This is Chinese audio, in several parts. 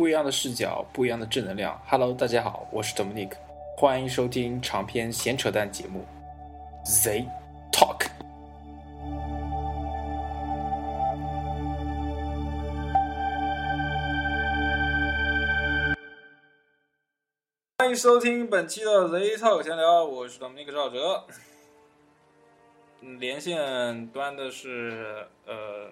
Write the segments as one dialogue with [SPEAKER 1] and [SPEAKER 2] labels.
[SPEAKER 1] 不一样的视角，不一样的正能量。Hello，大家好，我是 Dominic，欢迎收听长篇闲扯淡节目 Z Talk。欢迎收听本期的 Z Talk 闲聊，我是 Dominic 赵哲。连线端的是呃。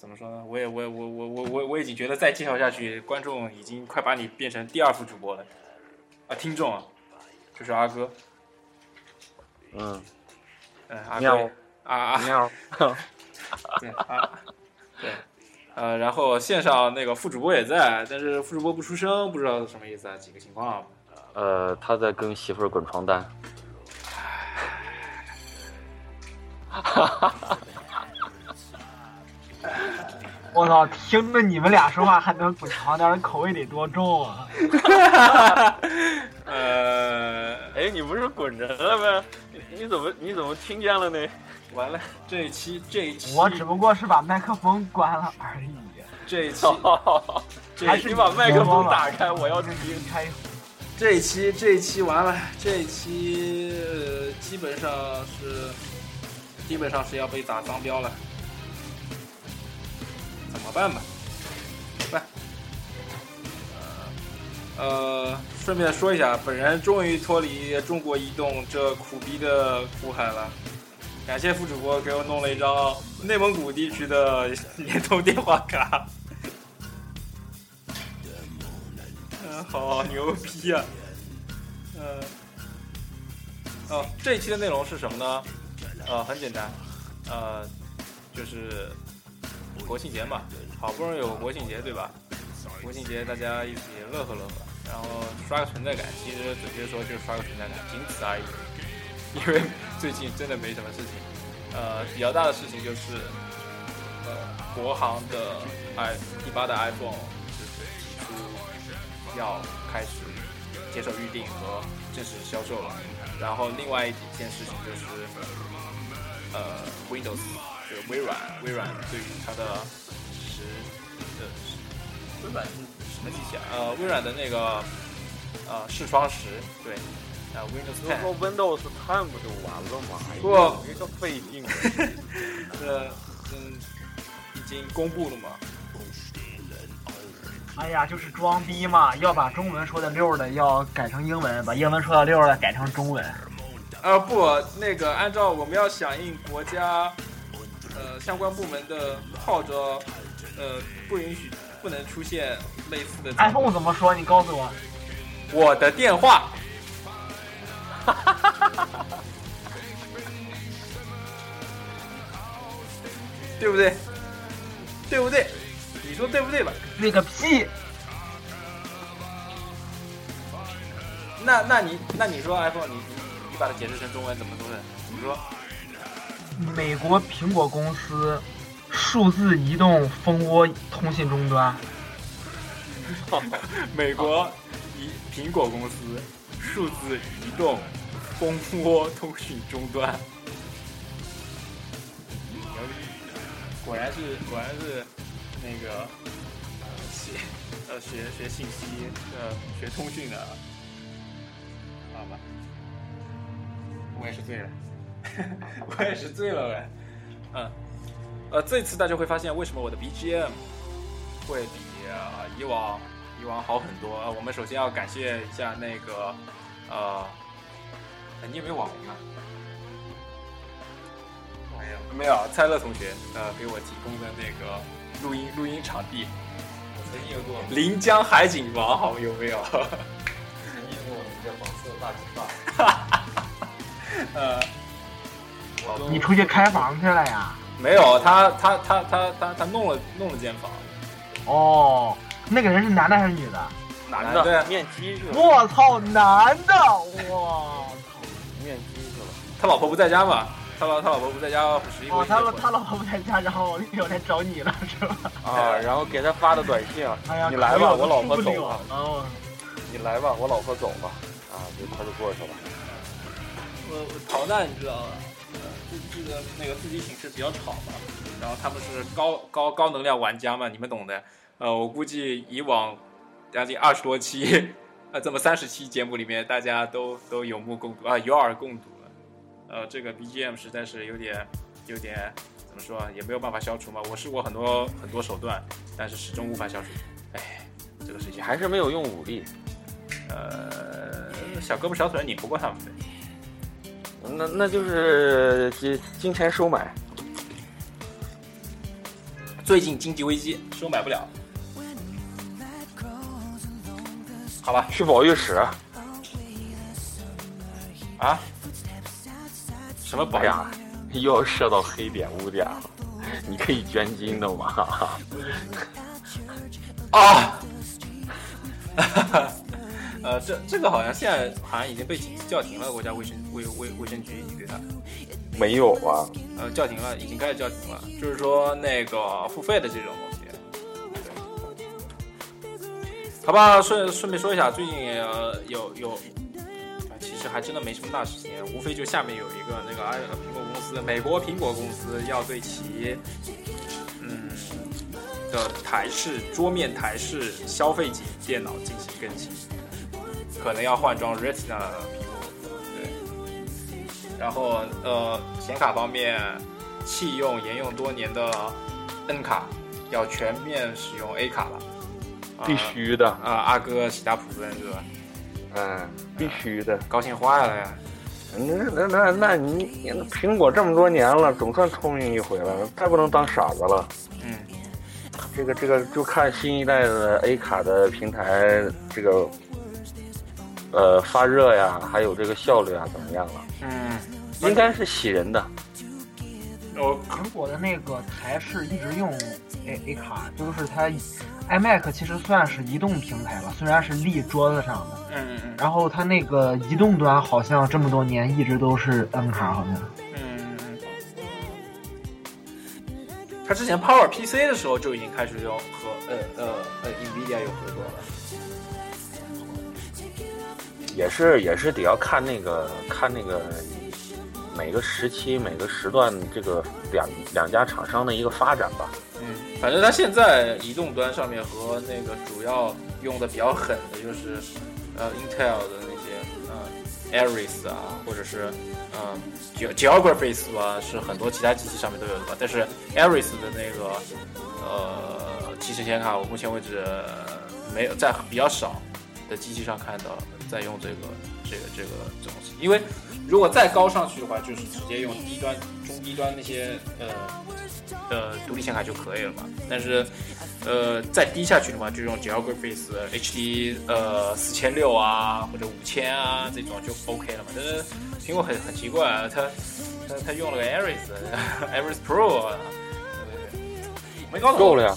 [SPEAKER 1] 怎么说呢？我也我也我我我我我已经觉得再介绍下去，观众已经快把你变成第二副主播了啊！听众啊，就是阿哥，
[SPEAKER 2] 嗯，
[SPEAKER 1] 嗯，阿
[SPEAKER 2] 喵
[SPEAKER 1] 哥啊啊，
[SPEAKER 2] 喵，
[SPEAKER 1] 对啊，对，呃，然后线上那个副主播也在，但是副主播不出声，不知道是什么意思啊？几个情况啊？
[SPEAKER 2] 呃，他在跟媳妇儿滚床单。
[SPEAKER 3] 我操，听着你们俩说话还能补偿点，口味得多重啊！
[SPEAKER 1] 呃，
[SPEAKER 2] 哎，你不是滚着了吗？你你怎么你怎么听见了呢？
[SPEAKER 1] 完了，这一期这一期
[SPEAKER 3] 我只不过是把麦克风关了而已。
[SPEAKER 1] 这一期 这
[SPEAKER 3] 还是
[SPEAKER 2] 你把麦克风打开，我要。
[SPEAKER 3] 是开
[SPEAKER 1] 这一期这一期完了，这一期、呃基本上是基本上是要被打脏标了，怎么办吧？来。呃，顺便说一下，本人终于脱离中国移动这苦逼的苦海了。感谢副主播给我弄了一张内蒙古地区的联通电话卡。好牛逼啊！嗯，哦，这一期的内容是什么呢？呃，很简单，呃，就是国庆节嘛，好不容易有个国庆节，对吧？国庆节大家一起乐呵乐呵，然后刷个存在感。其实准确说就是刷个存在感，仅此而已。因为最近真的没什么事情，呃，比较大的事情就是，呃，国行的 i 第八代 iPhone 就是提出要开始接受预定和正式销售了。然后另外一件事情就是，呃，Windows 就是微软，微软对于它的十呃微软是什么机器啊？呃，微软的那个呃视窗十，对，啊 Windows
[SPEAKER 2] 就
[SPEAKER 1] Ten。
[SPEAKER 2] 说 Windows 10不就完了吗？哎
[SPEAKER 1] 不
[SPEAKER 2] 呦没个费劲 了。
[SPEAKER 1] 这嗯已经公布了嘛？
[SPEAKER 3] 哎呀，就是装逼嘛，要把中文说的溜的要改成英文，把英文说的溜的改成中文。
[SPEAKER 1] 呃不，那个按照我们要响应国家呃相关部门的号召，呃不允许不能出现类似的
[SPEAKER 3] iPhone 怎么说？你告诉我。
[SPEAKER 1] 我的电话。哈哈哈对不对？对不对？你说对不对吧？
[SPEAKER 3] 那个屁！
[SPEAKER 1] 那那你那你说 iPhone 你把它解释成中文怎么说的？你说
[SPEAKER 3] 美国苹果公司数字移动蜂窝通信终端。
[SPEAKER 1] 美国移苹果公司数字移动蜂窝通讯终端。果然是果然是那个呃学呃学学信息呃学通讯的，好吧？我也是醉了，我也是醉了喂。嗯，呃，这次大家会发现为什么我的 BGM 会比呃以往以往好很多。呃我们首先要感谢一下那个呃，呃你有没有网名啊？没有，没有。蔡乐同学呃给我提供的那个录音录音场地，
[SPEAKER 4] 我曾经有过，
[SPEAKER 1] 临江海景房，好有没有？
[SPEAKER 4] 曾经有过我们这黄色大鸡巴，
[SPEAKER 1] 呃，
[SPEAKER 3] 你出去开房去了呀？
[SPEAKER 1] 没有，他他他他他他弄了弄了间房，
[SPEAKER 3] 哦，那个人是男的还是女的？
[SPEAKER 2] 男的
[SPEAKER 1] 对
[SPEAKER 2] 的面基去了，
[SPEAKER 3] 我操，男的！我 操！
[SPEAKER 2] 面基去了。
[SPEAKER 1] 他老婆不在家吗，他老他老婆不在家，十一
[SPEAKER 3] 哦，他老他老婆不在家，然后我来找你了，是吧？
[SPEAKER 2] 啊，然后给他发的短信，
[SPEAKER 3] 哎呀，
[SPEAKER 2] 你来吧，我老婆走了，
[SPEAKER 3] 了。
[SPEAKER 2] 你来吧，我老婆走了，啊，就他就过去了。
[SPEAKER 1] 我我逃难你知道吗？呃这这个那个自己寝室比较吵嘛，然后他们是高高高能量玩家嘛，你们懂的。呃，我估计以往将近二十多期，呃，这么三十期节目里面，大家都都有目共睹啊，有耳共睹了。呃，这个 BGM 实在是有点有点怎么说啊，也没有办法消除嘛。我试过很多很多手段，但是始终无法消除。哎，这个事情
[SPEAKER 2] 还是没有用武力。
[SPEAKER 1] 呃，小胳膊小腿拧不过他们的。
[SPEAKER 2] 那那就是金金钱收买，
[SPEAKER 1] 最近经济危机，收买不了。好吧，
[SPEAKER 2] 去保育室。
[SPEAKER 1] 啊？什么保
[SPEAKER 2] 哎，又要射到黑点污点了。你可以捐精的吗？
[SPEAKER 1] 啊！呃，这这个好像现在好像已经被叫停了，国家卫生卫卫卫生局已经对它，
[SPEAKER 2] 没有啊。
[SPEAKER 1] 呃，叫停了，已经开始叫停了，就是说那个付费的这种东西。好吧，顺顺便说一下，最近呃有有，啊其实还真的没什么大事情，无非就下面有一个那个哎苹果公司，美国苹果公司要对其嗯的台式桌面台式消费级电脑进行更新，可能要换装 Retina 屏幕，对。然后呃，显卡方面，弃用沿用多年的 N 卡，要全面使用 A 卡了。啊
[SPEAKER 2] 必须的，
[SPEAKER 1] 啊，阿哥喜大普奔是吧？
[SPEAKER 2] 嗯，必须的。
[SPEAKER 1] 高兴坏了呀！
[SPEAKER 2] 那那那那你你苹果这么多年了，总算聪明一回了，太不能当傻子了。
[SPEAKER 1] 嗯，
[SPEAKER 2] 这个这个就看新一代的 A 卡的平台这个呃发热呀，还有这个效率啊怎么样了？
[SPEAKER 1] 嗯，
[SPEAKER 2] 应该是喜人的。
[SPEAKER 1] 我
[SPEAKER 3] 苹果的那个台式一直用 A A 卡，就是它 iMac 其实算是移动平台了，虽然是立桌子上的，
[SPEAKER 1] 嗯嗯嗯
[SPEAKER 3] 然后它那个移动端好像这么多年一直都是 N 卡，好像。
[SPEAKER 1] 嗯嗯。他之前 Power PC 的时候就已经开始要和呃呃呃 NVIDIA 有合作了。
[SPEAKER 2] 也是也是得要看那个看那个每个时期每个时段这个两两家厂商的一个发展吧。
[SPEAKER 1] 嗯，反正它现在移动端上面和那个主要用的比较狠的就是呃 Intel 的那些呃 Aries 啊，或者是呃 geographies 吧，是很多其他机器上面都有的吧。但是 Aries 的那个呃集成显卡，我目前为止没有在比较少的机器上看到在用这个这个这个东西，因为如果再高上去的话，就是直接用低端、中低端那些呃呃独立显卡就可以了嘛。但是呃再低下去的话，就用 Geographies HD 呃四千六啊或者五千啊这种就 OK 了嘛。但是苹果很很奇怪啊，它它它用了个 Aries Aries Pro，啊对对对没搞懂
[SPEAKER 2] 够了呀，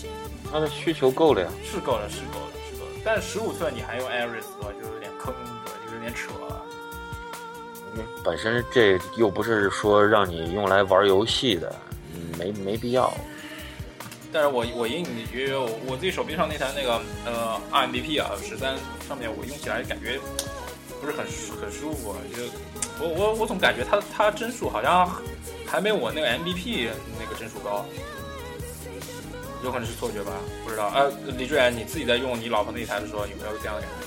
[SPEAKER 2] 它的需求够了呀。
[SPEAKER 1] 是够了，是够了，是够了。但是十五寸你还用 Aries 的话，就扯了。
[SPEAKER 2] 本身这又不是说让你用来玩游戏的，嗯没没必要。
[SPEAKER 1] 但是我我隐隐约约，我我自己手臂上那台那个呃 RMBP 啊十三上面，我用起来感觉不是很舒很舒服，啊就我我我总感觉它它帧数好像还没我那个 MVP 那个帧数高，有可能是错觉吧，不知道。呃，李志远，你自己在用你老婆那台的时候，有没有这样的感觉？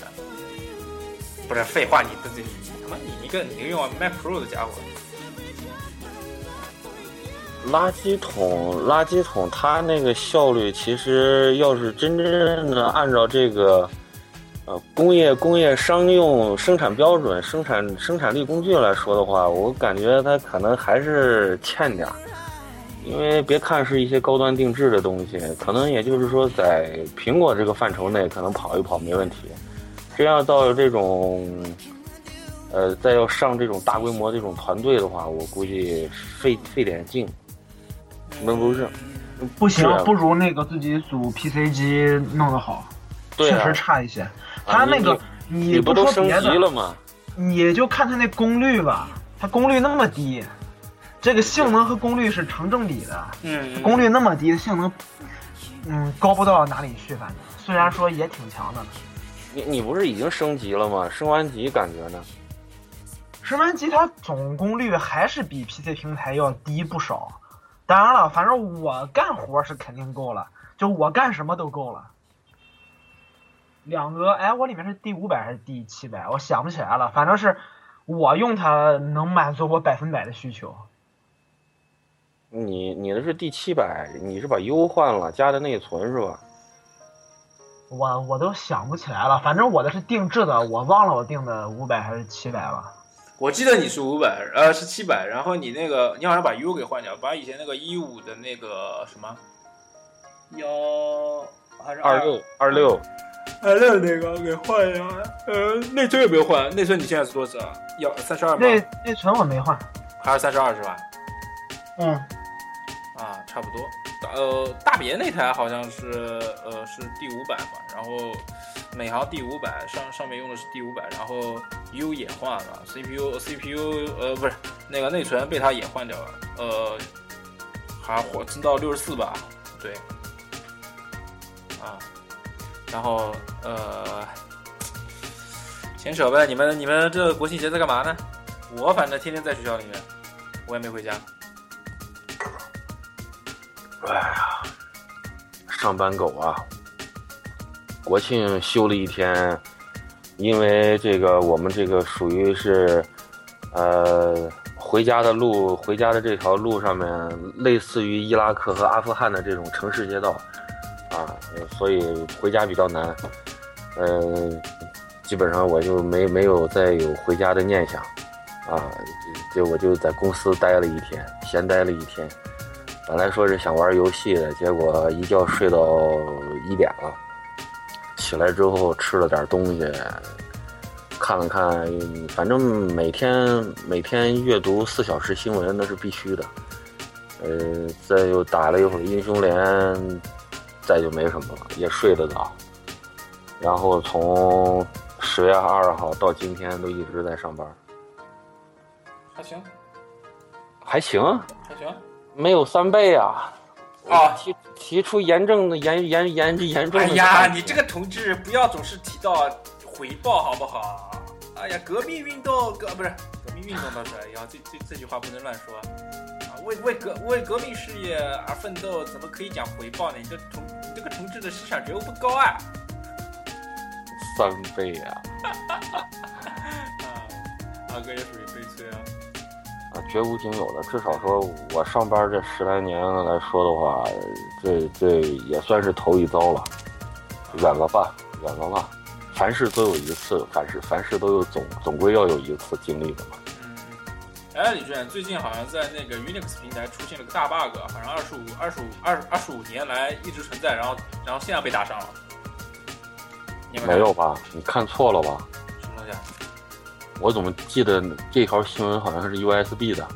[SPEAKER 1] 不是废话，你这这你他妈你一个你用 Mac Pro 的家伙，
[SPEAKER 2] 垃圾桶，垃圾桶，它那个效率其实要是真正的按照这个，呃，工业工业商用生产标准、生产生产力工具来说的话，我感觉它可能还是欠点儿。因为别看是一些高端定制的东西，可能也就是说在苹果这个范畴内可能跑一跑没问题。真要到这种，呃，再要上这种大规模这种团队的话，我估计费费点劲。那不是，
[SPEAKER 3] 不行不如那个自己组 PC 机弄得好，
[SPEAKER 2] 对啊
[SPEAKER 3] 确实差一些。他那个
[SPEAKER 2] 你
[SPEAKER 3] 你
[SPEAKER 2] 不都升
[SPEAKER 3] 说别的，
[SPEAKER 2] 级了吗？
[SPEAKER 3] 你就看它那功率吧，它功率那么低，这个性能和功率是成正比的。
[SPEAKER 1] 嗯
[SPEAKER 3] 功率那么低，性能嗯高不到哪里去，反正虽然说也挺强的。
[SPEAKER 2] 你你不是已经升级了吗？升完级感觉呢？
[SPEAKER 3] 升完级它总功率还是比 PC 平台要低不少。当然了，反正我干活是肯定够了，就我干什么都够了。两个，哎，我里面是第五百还是第七百？我想不起来了，反正是我用它能满足我百分百的需求。
[SPEAKER 2] 你你的是第七百，你是把 U 换了，加的内存是吧？
[SPEAKER 3] 我我都想不起来了，反正我的是定制的，我忘了我定的五百还是七百了。
[SPEAKER 1] 我记得你是五百，呃，是七百，然后你那个你好像把 U 给换掉，把以前那个一五的那个什么幺还是
[SPEAKER 2] 二六二六，
[SPEAKER 1] 二六那个给换掉，呃，内存有没有换？内存你现在是多少？幺三十二吗？
[SPEAKER 3] 内内存我没换。
[SPEAKER 1] 还是三十二是吧？
[SPEAKER 3] 嗯，
[SPEAKER 1] 啊，差不多。呃，大别那台好像是呃是第五百吧，然后美行第五百上上面用的是第五百，然后 U 也换了，CPU CPU 呃不是那个内存被它也换掉了，呃还火增到六十四吧，对，啊，然后呃牵扯呗，你们你们这国庆节在干嘛呢？我反正天天在学校里面，我也没回家。
[SPEAKER 2] 哎呀，上班狗啊！国庆休了一天，因为这个我们这个属于是，呃，回家的路，回家的这条路上面类似于伊拉克和阿富汗的这种城市街道，啊，所以回家比较难。嗯、基本上我就没没有再有回家的念想，啊，就我就在公司待了一天，闲待了一天。本来说是想玩游戏的，结果一觉睡到一点了。起来之后吃了点东西，看了看，反正每天每天阅读四小时新闻那是必须的。呃，再又打了一会儿英雄联，再就没什么了，也睡得早。然后从十月二号到今天都一直在上班，
[SPEAKER 1] 还行，
[SPEAKER 2] 还行，
[SPEAKER 1] 还行。
[SPEAKER 2] 没有三倍啊。
[SPEAKER 1] 啊
[SPEAKER 2] 提提出严正的严严严严重的
[SPEAKER 1] 哎呀，你这个同志不要总是提到回报好不好？哎呀，革命运动革不是革命运动倒是，哎呀，这这这句话不能乱说啊！为为革为革命事业而奋斗，怎么可以讲回报呢？你这同你这个同志的思想觉悟不高啊！
[SPEAKER 2] 三倍啊！
[SPEAKER 1] 啊，阿哥也属于悲催啊！
[SPEAKER 2] 啊，绝无仅有的。至少说我上班这十来年来说的话，这这也算是头一遭了。远了吧，远了吧。凡事都有一次，凡事凡事都有总总归要有一次经历的嘛。
[SPEAKER 1] 嗯，哎，李俊，最近好像在那个 Unix 平台出现了个大 bug，好像二十五、二十五、二二十五年来一直存在，然后然后现在被打上了。
[SPEAKER 2] 没有吧？你看错了吧？我怎么记得这条新闻好像是 USB 的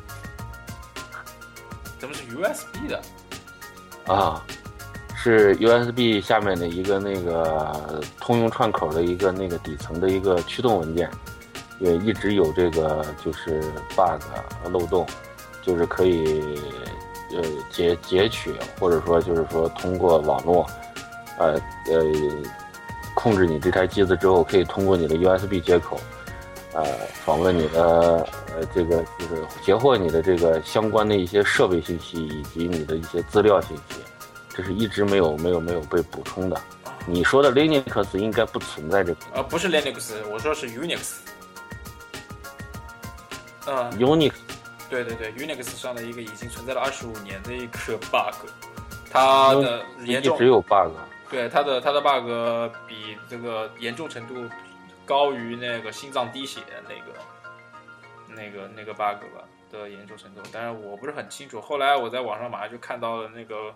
[SPEAKER 1] 怎么是 USB 的？
[SPEAKER 2] 啊？是 USB 下面的一个那个通用串口的一个那个底层的一个驱动文件，也一直有这个就是 bug 漏洞，就是可以呃截截取，或者说就是说通过网络，呃呃控制你这台机子之后，可以通过你的 USB 接口，呃访问你的呃这个就是截获你的这个相关的一些设备信息以及你的一些资料信息。这是一直没有没有没有被补充的。你说的 Linux 应该不存在这个
[SPEAKER 1] 呃，不是 Linux，我说是 Unix。嗯
[SPEAKER 2] ，Unix
[SPEAKER 1] 对对对，Unix 上的一个已经存在了二十五年的一个 bug，它的严重
[SPEAKER 2] 一直有 bug。
[SPEAKER 1] 对它的它的 bug 比这个严重程度高于那个心脏滴血那个那个那个 bug 吧的严重程度，但是我不是很清楚。后来我在网上马上就看到了那个，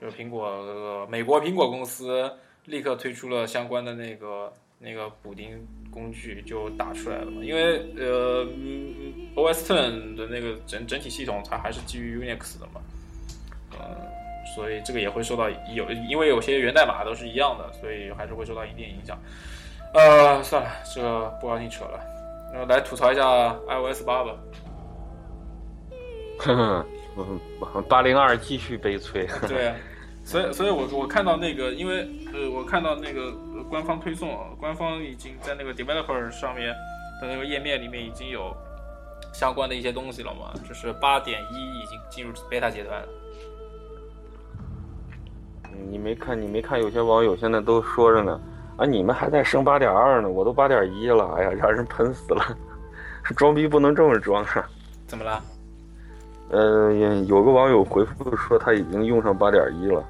[SPEAKER 1] 就是苹果、呃、美国苹果公司立刻推出了相关的那个那个补丁工具，就打出来了嘛。因为呃，OS Ten 的那个整整体系统它还是基于 Unix 的嘛，呃，所以这个也会受到有，因为有些源代码都是一样的，所以还是会受到一定影响。呃，算了，这个不高兴扯了。那来吐槽一下 iOS 八吧。
[SPEAKER 2] 哼哼，八零二继续悲催。
[SPEAKER 1] 对，所以所以我我看到那个，因为呃，我看到那个呃官方推送，官方已经在那个 developer 上面的那个页面里面已经有相关的一些东西了嘛，就是八点一已经进入 beta 阶段了。
[SPEAKER 2] 你没看，你没看，有些网友现在都说着呢啊，你们还在升八点二呢，我都八点一了，哎呀，让人喷死了。装逼不能这么装啊！
[SPEAKER 1] 怎么了？
[SPEAKER 2] 呃，有个网友回复说他已经用上八点一了。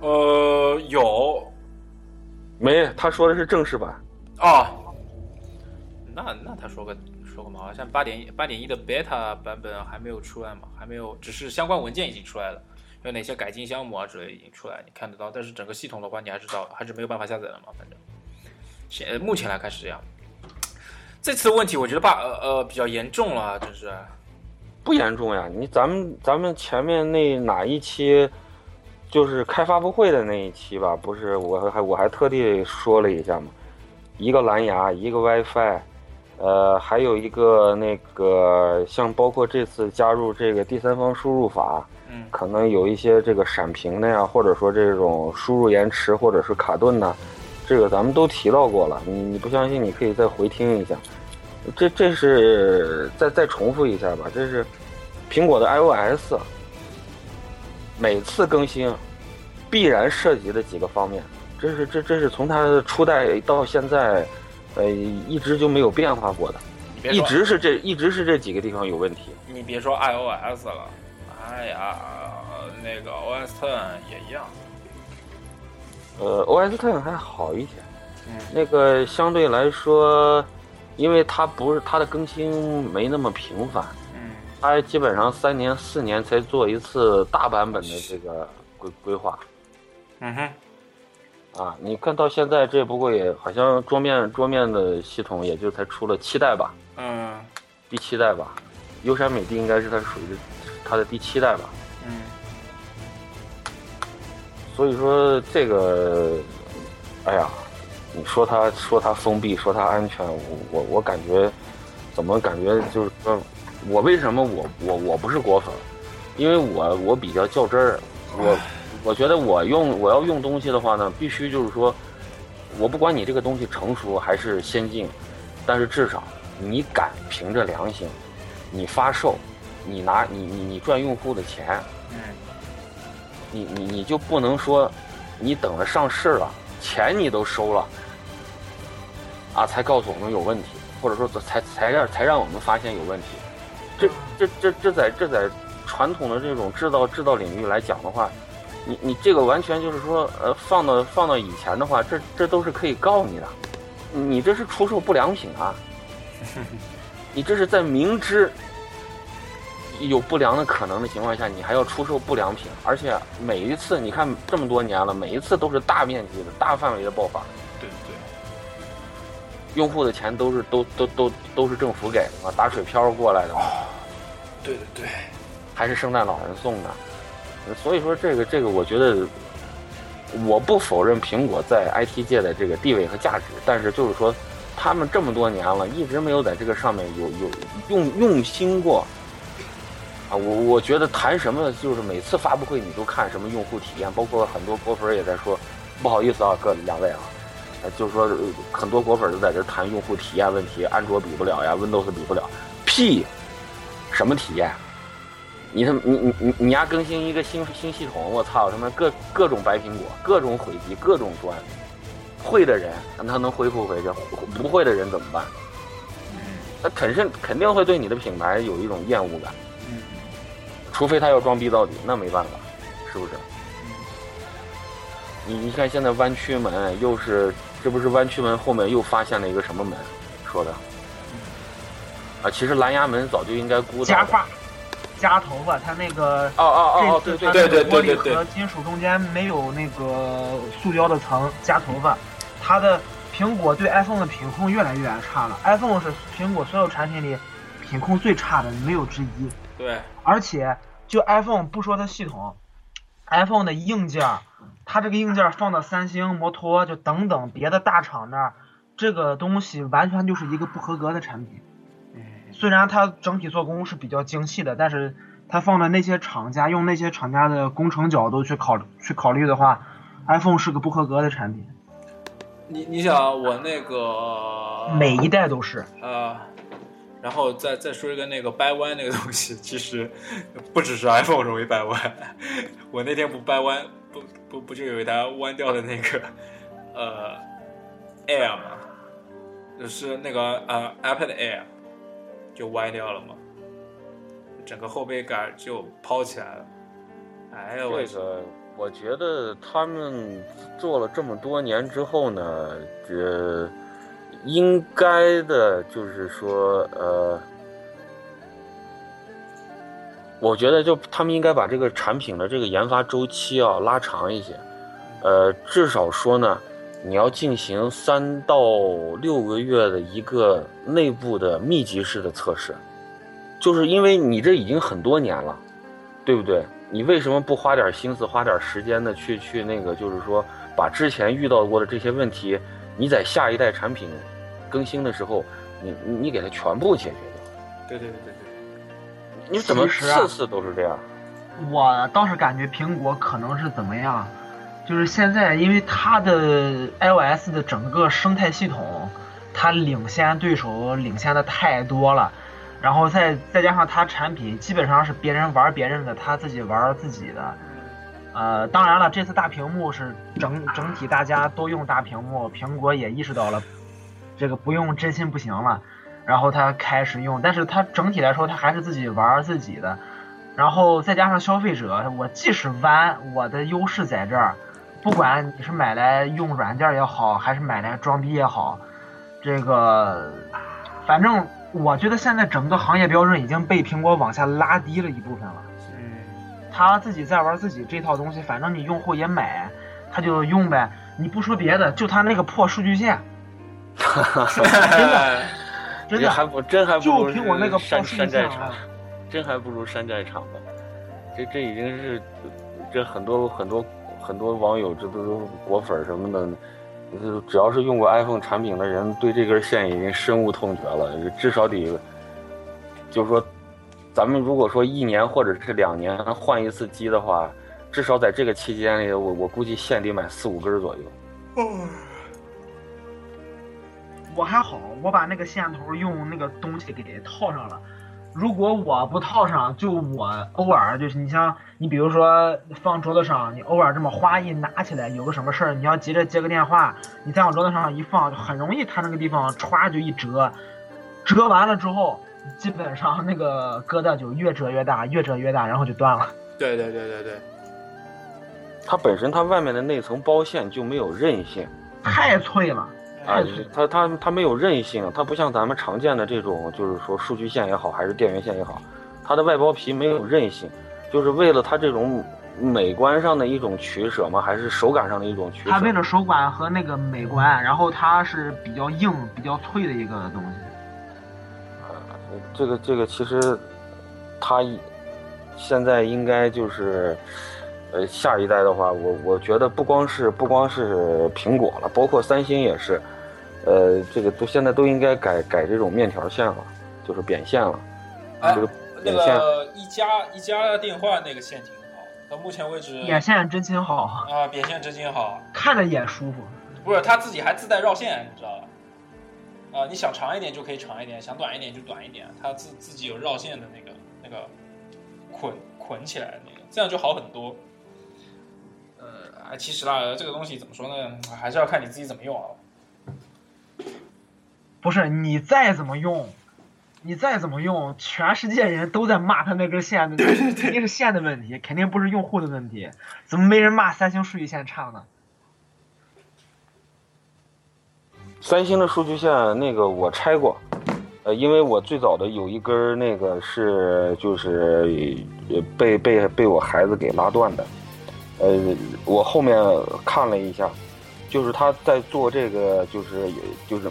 [SPEAKER 1] 呃，有
[SPEAKER 2] 没？他说的是正式版。
[SPEAKER 1] 哦，那那他说个说个毛，像八点一八点一的 beta 版本还没有出来嘛？还没有，只是相关文件已经出来了，有哪些改进项目啊之类已经出来，你看得到。但是整个系统的话，你还是找还是没有办法下载的嘛？反正现目前来看是这样。这次问题我觉得吧，呃呃比较严重了，真是。
[SPEAKER 2] 不严重呀，你咱们咱们前面那哪一期，就是开发布会的那一期吧？不是，我还我还特地说了一下嘛，一个蓝牙，一个 WiFi，呃，还有一个那个像包括这次加入这个第三方输入法，
[SPEAKER 1] 嗯，
[SPEAKER 2] 可能有一些这个闪屏的呀，或者说这种输入延迟或者是卡顿呢，这个咱们都提到过了。你你不相信，你可以再回听一下。这这是再再重复一下吧，这是苹果的 iOS，每次更新必然涉及的几个方面，这是这这是从它的初代到现在，呃，一直就没有变化过的，一直是这一直是这几个地方有问题。
[SPEAKER 1] 你别说 iOS 了，哎呀，那个 OS Ten 也一样。
[SPEAKER 2] 呃，OS Ten 还好一点，
[SPEAKER 1] 嗯，
[SPEAKER 2] 那个相对来说。因为它不是它的更新没那么频繁，
[SPEAKER 1] 嗯，
[SPEAKER 2] 它基本上三年四年才做一次大版本的这个规规划，
[SPEAKER 1] 嗯哼，
[SPEAKER 2] 啊，你看到现在这不过也好像桌面桌面的系统也就才出了七代吧，
[SPEAKER 1] 嗯，
[SPEAKER 2] 第七代吧，优山美地应该是它属于它的第七代吧，
[SPEAKER 1] 嗯，
[SPEAKER 2] 所以说这个，哎呀。你说它说它封闭，说它安全，我我我感觉，怎么感觉就是说，我为什么我我我不是果粉？因为我我比较较真儿，我我觉得我用我要用东西的话呢，必须就是说，我不管你这个东西成熟还是先进，但是至少你敢凭着良心，你发售，你拿你你你赚用户的钱，
[SPEAKER 1] 嗯，
[SPEAKER 2] 你你你就不能说，你等着上市了。钱你都收了，啊，才告诉我们有问题，或者说才才让才让我们发现有问题。这这这这在这在传统的这种制造制造领域来讲的话，你你这个完全就是说，呃，放到放到以前的话，这这都是可以告你的。你这是出售不良品啊！你这是在明知。有不良的可能的情况下，你还要出售不良品，而且每一次你看这么多年了，每一次都是大面积的大范围的爆发。
[SPEAKER 1] 对对。
[SPEAKER 2] 用户的钱都是都都都都是政府给的嘛，打水漂过来的。
[SPEAKER 1] 对对对。
[SPEAKER 2] 还是圣诞老人送的，所以说这个这个，我觉得我不否认苹果在 IT 界的这个地位和价值，但是就是说，他们这么多年了，一直没有在这个上面有有用用心过。啊，我我觉得谈什么就是每次发布会你都看什么用户体验，包括很多果粉也在说，不好意思啊，各两位啊，就是说很多果粉都在这谈用户体验问题，安卓比不了呀，Windows 比不了，屁，什么体验？你他你你你你丫更新一个新新系统，我操他妈各各种白苹果，各种毁机，各种砖，会的人他能恢复回去，不会的人怎么办？他肯定肯定会对你的品牌有一种厌恶感。除非他要装逼到底，那没办法，是不是？你你看现在弯曲门又是，这不是弯曲门后面又发现了一个什么门？说的啊，其实蓝牙门早就应该估到。
[SPEAKER 3] 夹发，夹头发，它那个
[SPEAKER 2] 哦哦哦，对对
[SPEAKER 1] 对对
[SPEAKER 3] 玻璃和金属中间没有那个塑胶的层夹头发。它的苹果对 iPhone 的品控越来越差了，iPhone 是苹果所有产品里品控最差的，没有之一。
[SPEAKER 1] 对，
[SPEAKER 3] 而且。就 iPhone 不说它系统，iPhone 的硬件，它这个硬件放到三星、摩托就等等别的大厂那儿，这个东西完全就是一个不合格的产品。虽然它整体做工是比较精细的，但是它放在那些厂家用那些厂家的工程角度去考去考虑的话，iPhone 是个不合格的产品。
[SPEAKER 1] 你你想我那个
[SPEAKER 3] 每一代都是
[SPEAKER 1] 啊。然后再再说一个那个掰弯那个东西，其实不只是 iPhone 容易掰弯，我那天不掰弯，不不不就有一台弯掉的那个呃 Air 嘛，就是那个呃 iPad Air 就歪掉了嘛，整个后背杆就抛起来了。哎呀，
[SPEAKER 2] 这个我觉得他们做了这么多年之后呢，这应该的就是说，呃，我觉得就他们应该把这个产品的这个研发周期啊拉长一些，呃，至少说呢，你要进行三到六个月的一个内部的密集式的测试，就是因为你这已经很多年了，对不对？你为什么不花点心思、花点时间呢？去去那个，就是说，把之前遇到过的这些问题，你在下一代产品更新的时候，你你你给它全部解决掉。
[SPEAKER 1] 对对对对对，
[SPEAKER 2] 你怎么次次都是这样？
[SPEAKER 3] 我倒是感觉苹果可能是怎么样，就是现在因为它的 iOS 的整个生态系统，它领先对手领先的太多了，然后再再加上它产品基本上是别人玩别人的，它自己玩自己的。呃，当然了，这次大屏幕是整整体大家都用大屏幕，苹果也意识到了这个不用真心不行了，然后它开始用，但是它整体来说它还是自己玩自己的。然后再加上消费者，我即使弯，我的优势在这儿，不管你是买来用软件也好，还是买来装逼也好，这个反正我觉得现在整个行业标准已经被苹果往下拉低了一部分了。
[SPEAKER 1] 嗯，
[SPEAKER 3] 他自己在玩自己这套东西，反正你用户也买，他就用呗。你不说别的，就他那个破数据线，真的
[SPEAKER 2] 这还不真还不
[SPEAKER 3] 就
[SPEAKER 2] 如
[SPEAKER 3] 凭我那个
[SPEAKER 2] 山
[SPEAKER 3] 破数
[SPEAKER 2] 山寨厂
[SPEAKER 3] 据线啊，，
[SPEAKER 2] 真还不如山寨厂的。这这已经是这很多很多很多网友，这都是果粉什么的，就只要是用过 iPhone 产品的人，对这根线已经深恶痛绝了。至少得，就是说，咱们如果说一年或者是两年换一次机的话，至少在这个期间里，我我估计线得买四五根左右。
[SPEAKER 3] 我还好，我把那个线头用那个东西给套上了。如果我不套上，就我偶尔就是你像你比如说放桌子上，你偶尔这么花一拿起来，有个什么事儿，你要急着接个电话，你再往桌子上一放，就很容易它那个地方歘就一折，折完了之后，基本上那个疙瘩就越折越大，越折越大，然后就断了。
[SPEAKER 1] 对对对对对，
[SPEAKER 2] 它本身它外面的那层包线就没有韧性。
[SPEAKER 3] 太脆了，
[SPEAKER 2] 啊
[SPEAKER 3] 太脆，
[SPEAKER 2] 它它它没有韧性，它不像咱们常见的这种，就是说数据线也好，还是电源线也好，它的外包皮没有韧性，就是为了它这种美观上的一种取舍吗？还是手感上的一种取舍？
[SPEAKER 3] 它为了手感和那个美观，然后它是比较硬、比较脆的一个东西。
[SPEAKER 2] 这个这个其实它现在应该就是。呃，下一代的话，我我觉得不光是不光是苹果了，包括三星也是，呃，这个都现在都应该改改这种面条线了，就是扁线了。
[SPEAKER 1] 哎
[SPEAKER 2] 这个
[SPEAKER 1] 那个一加一加电话那个线挺好，到目前为止
[SPEAKER 3] 扁线真心好，
[SPEAKER 1] 啊，扁线真心好，
[SPEAKER 3] 看着眼舒服。
[SPEAKER 1] 不是它自己还自带绕线，你知道吧？啊，你想长一点就可以长一点，想短一点就短一点，它自自己有绕线的那个那个捆捆起来的那个，这样就好很多。呃，其实啦，这个东西怎么说呢，还是要看你自己怎么用啊。
[SPEAKER 3] 不是你再怎么用，你再怎么用，全世界人都在骂他那根线的，肯定是线的问题，肯定不是用户的问题。怎么没人骂三星数据线差呢？
[SPEAKER 2] 三星的数据线那个我拆过，呃，因为我最早的有一根儿那个是就是呃被被被我孩子给拉断的，呃，我后面看了一下，就是他在做这个就是就是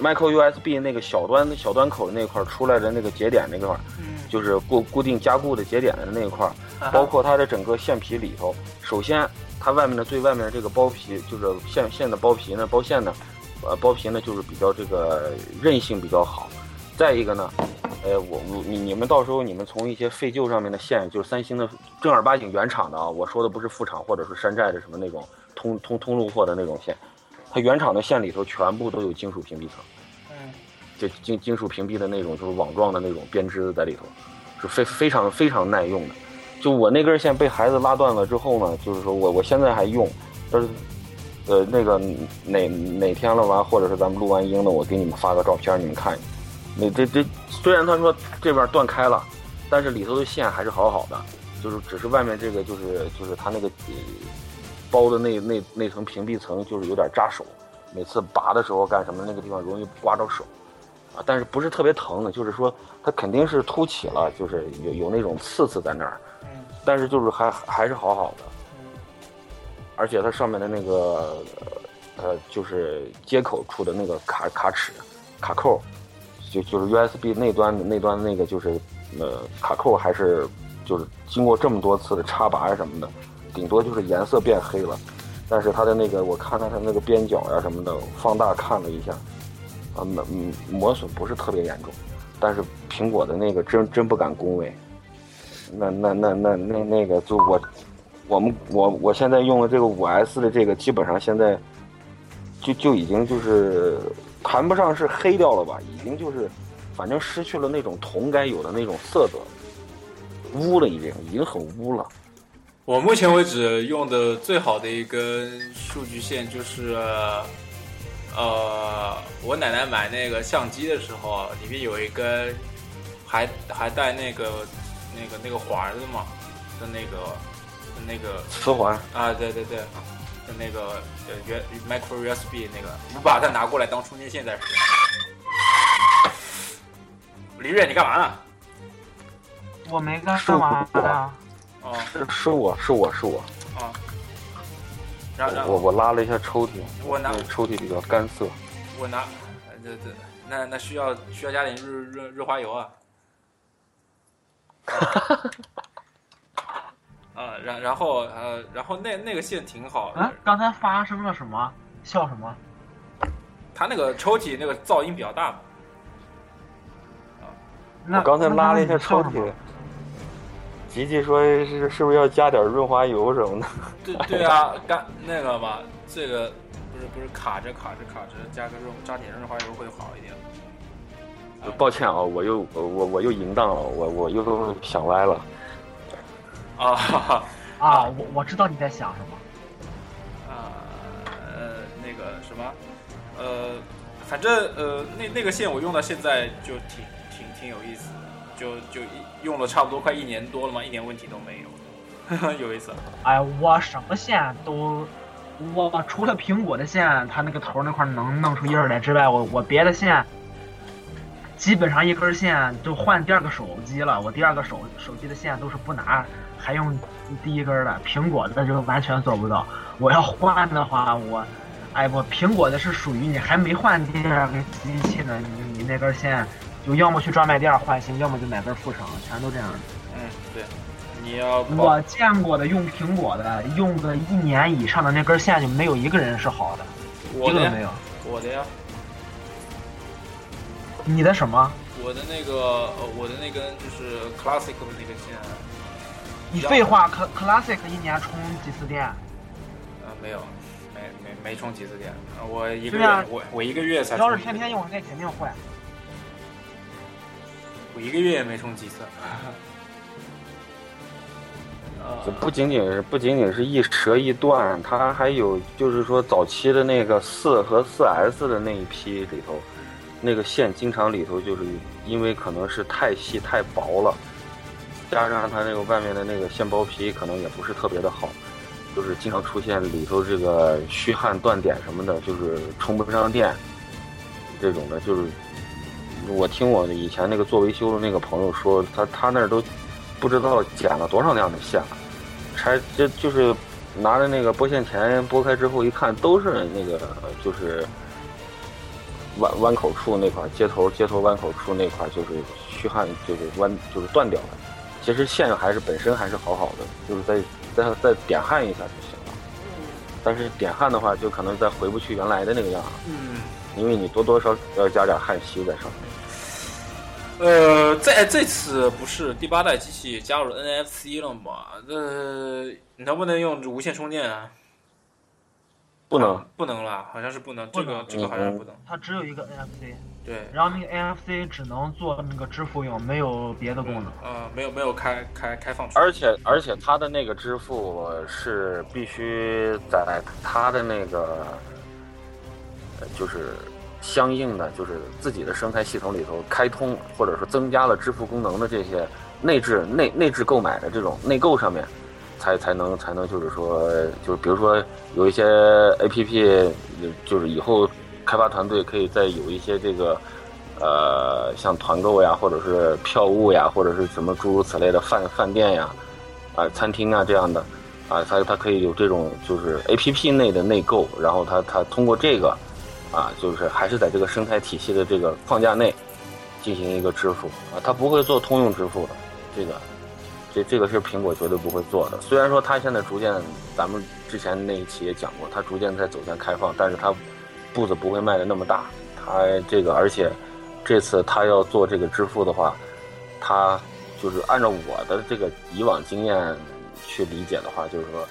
[SPEAKER 2] micro USB 那个小端小端口那块儿出来的那个节点那块儿，
[SPEAKER 1] 嗯，
[SPEAKER 2] 就是固固定加固的节点的那一块儿，包括它的整个线皮里头，首先它外面的最外面的这个包皮，就是线线的包皮呢，包线呢，呃，包皮呢就是比较这个韧性比较好。再一个呢，呃，我我你你们到时候你们从一些废旧上面的线，就是三星的正儿八经原厂的啊，我说的不是副厂或者是山寨的什么那种通通通路货的那种线，它原厂的线里头全部都有金属屏蔽层。
[SPEAKER 1] 嗯，
[SPEAKER 2] 就金金属屏蔽的那种，就是网状的那种编织的在里头，是非非常非常耐用的。就我那根线被孩子拉断了之后呢，就是说我我现在还用，但是呃，那个哪哪天了完，或者是咱们录完音了，我给你们发个照片，你们看。那这这虽然他说这边断开了，但是里头的线还是好好的，就是只是外面这个就是就是它那个呃包的那那那层屏蔽层就是有点扎手，每次拔的时候干什么那个地方容易刮着手，啊，但是不是特别疼的，就是说它肯定是凸起了，就是有有那种刺刺在那儿，
[SPEAKER 1] 嗯
[SPEAKER 2] 但是就是还还是好好的。而且它上面的那个呃，就是接口处的那个卡卡尺、卡扣，就就是 USB 那端的那端那个就是呃卡扣还是就是经过这么多次的插拔什么的，顶多就是颜色变黑了，但是它的那个我看到它那个边角呀什么的，放大看了一下，啊磨嗯磨损不是特别严重，但是苹果的那个真真不敢恭维，那那那那那那个就我。我们我我现在用的这个五 S 的这个，基本上现在就就已经就是谈不上是黑掉了吧，已经就是反正失去了那种铜该有的那种色泽，污了已经，已经很污了。
[SPEAKER 1] 我目前为止用的最好的一根数据线就是，呃，我奶奶买那个相机的时候，里面有一根还还带那个那个那个环的嘛的那个那个
[SPEAKER 2] 磁环
[SPEAKER 1] 啊，对对对，的那个呃原 micro USB 那个，我把它拿过来当充电线在使用。李月，你干嘛呢？
[SPEAKER 3] 我没干干嘛
[SPEAKER 2] 是是我是我是我，
[SPEAKER 1] 哦，然后然后
[SPEAKER 2] 我我拉了一下抽屉，
[SPEAKER 1] 我拿
[SPEAKER 2] 那个抽屉比较干涩。
[SPEAKER 1] 我拿，呃这这那那需要需要加点润润润滑油啊。啊，然然后呃，然后那那个线挺好的，
[SPEAKER 3] 嗯，刚才发生了什么？笑什么？
[SPEAKER 1] 他那个抽屉那个噪音比较大
[SPEAKER 2] 我刚才拉了一下抽屉吉吉说是是不是要加点润滑油什么的？
[SPEAKER 1] 对对啊，干那个吧，这个不是不是卡着卡着卡着，加个润加点润滑油会好一点。
[SPEAKER 2] 抱歉啊，我又我我我又淫荡了，我我又想歪了。
[SPEAKER 1] 啊哈哈
[SPEAKER 3] 啊？我我知道你在想什么。
[SPEAKER 1] 啊呃那个什么呃，反正呃那那个线我用到现在就挺挺挺有意思的，就就一用了差不多快一年多了嘛，一点问题都没有，有意思。
[SPEAKER 3] 哎，我什么线都，我除了苹果的线，它那个头那块能弄出印儿来之外，我我别的线，基本上一根线就换第二个手机了。我第二个手手机的线都是不拿，还用第一根的。苹果的就完全做不到。我要换的话，我，哎，我苹果的是属于你还没换第二个机器呢，你你那根线就要么去专卖店换新，要么就买根副厂，全都这样的。
[SPEAKER 1] 嗯，对，你要
[SPEAKER 3] 我见过的用苹果的，用个一年以上的那根线就没有一个人是好的，
[SPEAKER 1] 我的呀，
[SPEAKER 3] 一个都没有。
[SPEAKER 1] 我的呀，
[SPEAKER 3] 你的什么？
[SPEAKER 1] 我的那个呃我的那根就是 classic 的那个线，
[SPEAKER 3] 你废话，Cl Classic 一年充几次电？
[SPEAKER 1] 呃没有，没没没充几次电，呃我一个月、
[SPEAKER 3] 啊
[SPEAKER 1] 我我一个月才
[SPEAKER 3] 要是天天用，那肯定坏。
[SPEAKER 1] 我一个月也没充几次。
[SPEAKER 2] 这
[SPEAKER 1] 呃，
[SPEAKER 2] 不仅仅是不仅仅是一折一断，它还有就是说早期的那个四和四 S 的那一批里头，那个线经常里头就是因为可能是太细太薄了，加上它那个外面的那个线包皮可能也不是特别的好，就是经常出现里头这个虚焊断点什么的，就是充不上电，这种的，就是我听我以前那个做维修的那个朋友说，他他那儿都不知道剪了多少辆的线了，拆这就是拿着那个拨线钳拨开之后一看，都是那个就是弯弯口处那块接头接头弯口处那块就是虚焊就是弯就是断掉了。其实线还是本身还是好好的，就是再再再点焊一下就行了。但是点焊的话，就可能再回不去原来的那个样了，
[SPEAKER 1] 嗯，
[SPEAKER 2] 因为你多多少少要加点焊锡在上面。
[SPEAKER 1] 呃，在这次不是第八代机器加入了 NFC 了吗？呃，能不能用无线充电啊？
[SPEAKER 2] 不能。
[SPEAKER 1] 不能了，好像是不能，
[SPEAKER 3] 不能
[SPEAKER 1] 这个这个好像是不能。
[SPEAKER 3] 它只有一个 NFC，
[SPEAKER 1] 对，
[SPEAKER 3] 然后那个 NFC 只能做那个支付用，没有别的功能。
[SPEAKER 1] 呃，没有没有开开开放出。
[SPEAKER 2] 而且而且它的那个支付是必须在它的那个，呃就是相应的就是自己的生态系统里头开通，或者说增加了支付功能的这些内置内内置购买的这种内购上面，才才能才能就是说就是比如说有一些 A P P，就是以后开发团队可以再有一些这个。呃，像团购呀，或者是票务呀，或者是什么诸如此类的饭饭店呀，啊，餐厅啊这样的，啊，它它可以有这种就是 A P P 内的内购，然后它它通过这个，啊，就是还是在这个生态体系的这个框架内进行一个支付啊，它不会做通用支付的，这个，这个是苹果绝对不会做的。虽然说它现在逐渐，咱们之前那一期也讲过，它逐渐在走向开放，但是它步子不会迈的那么大，它这个而且。这次他要做这个支付的话，他就是按照我的这个以往经验去理解的话，就是说，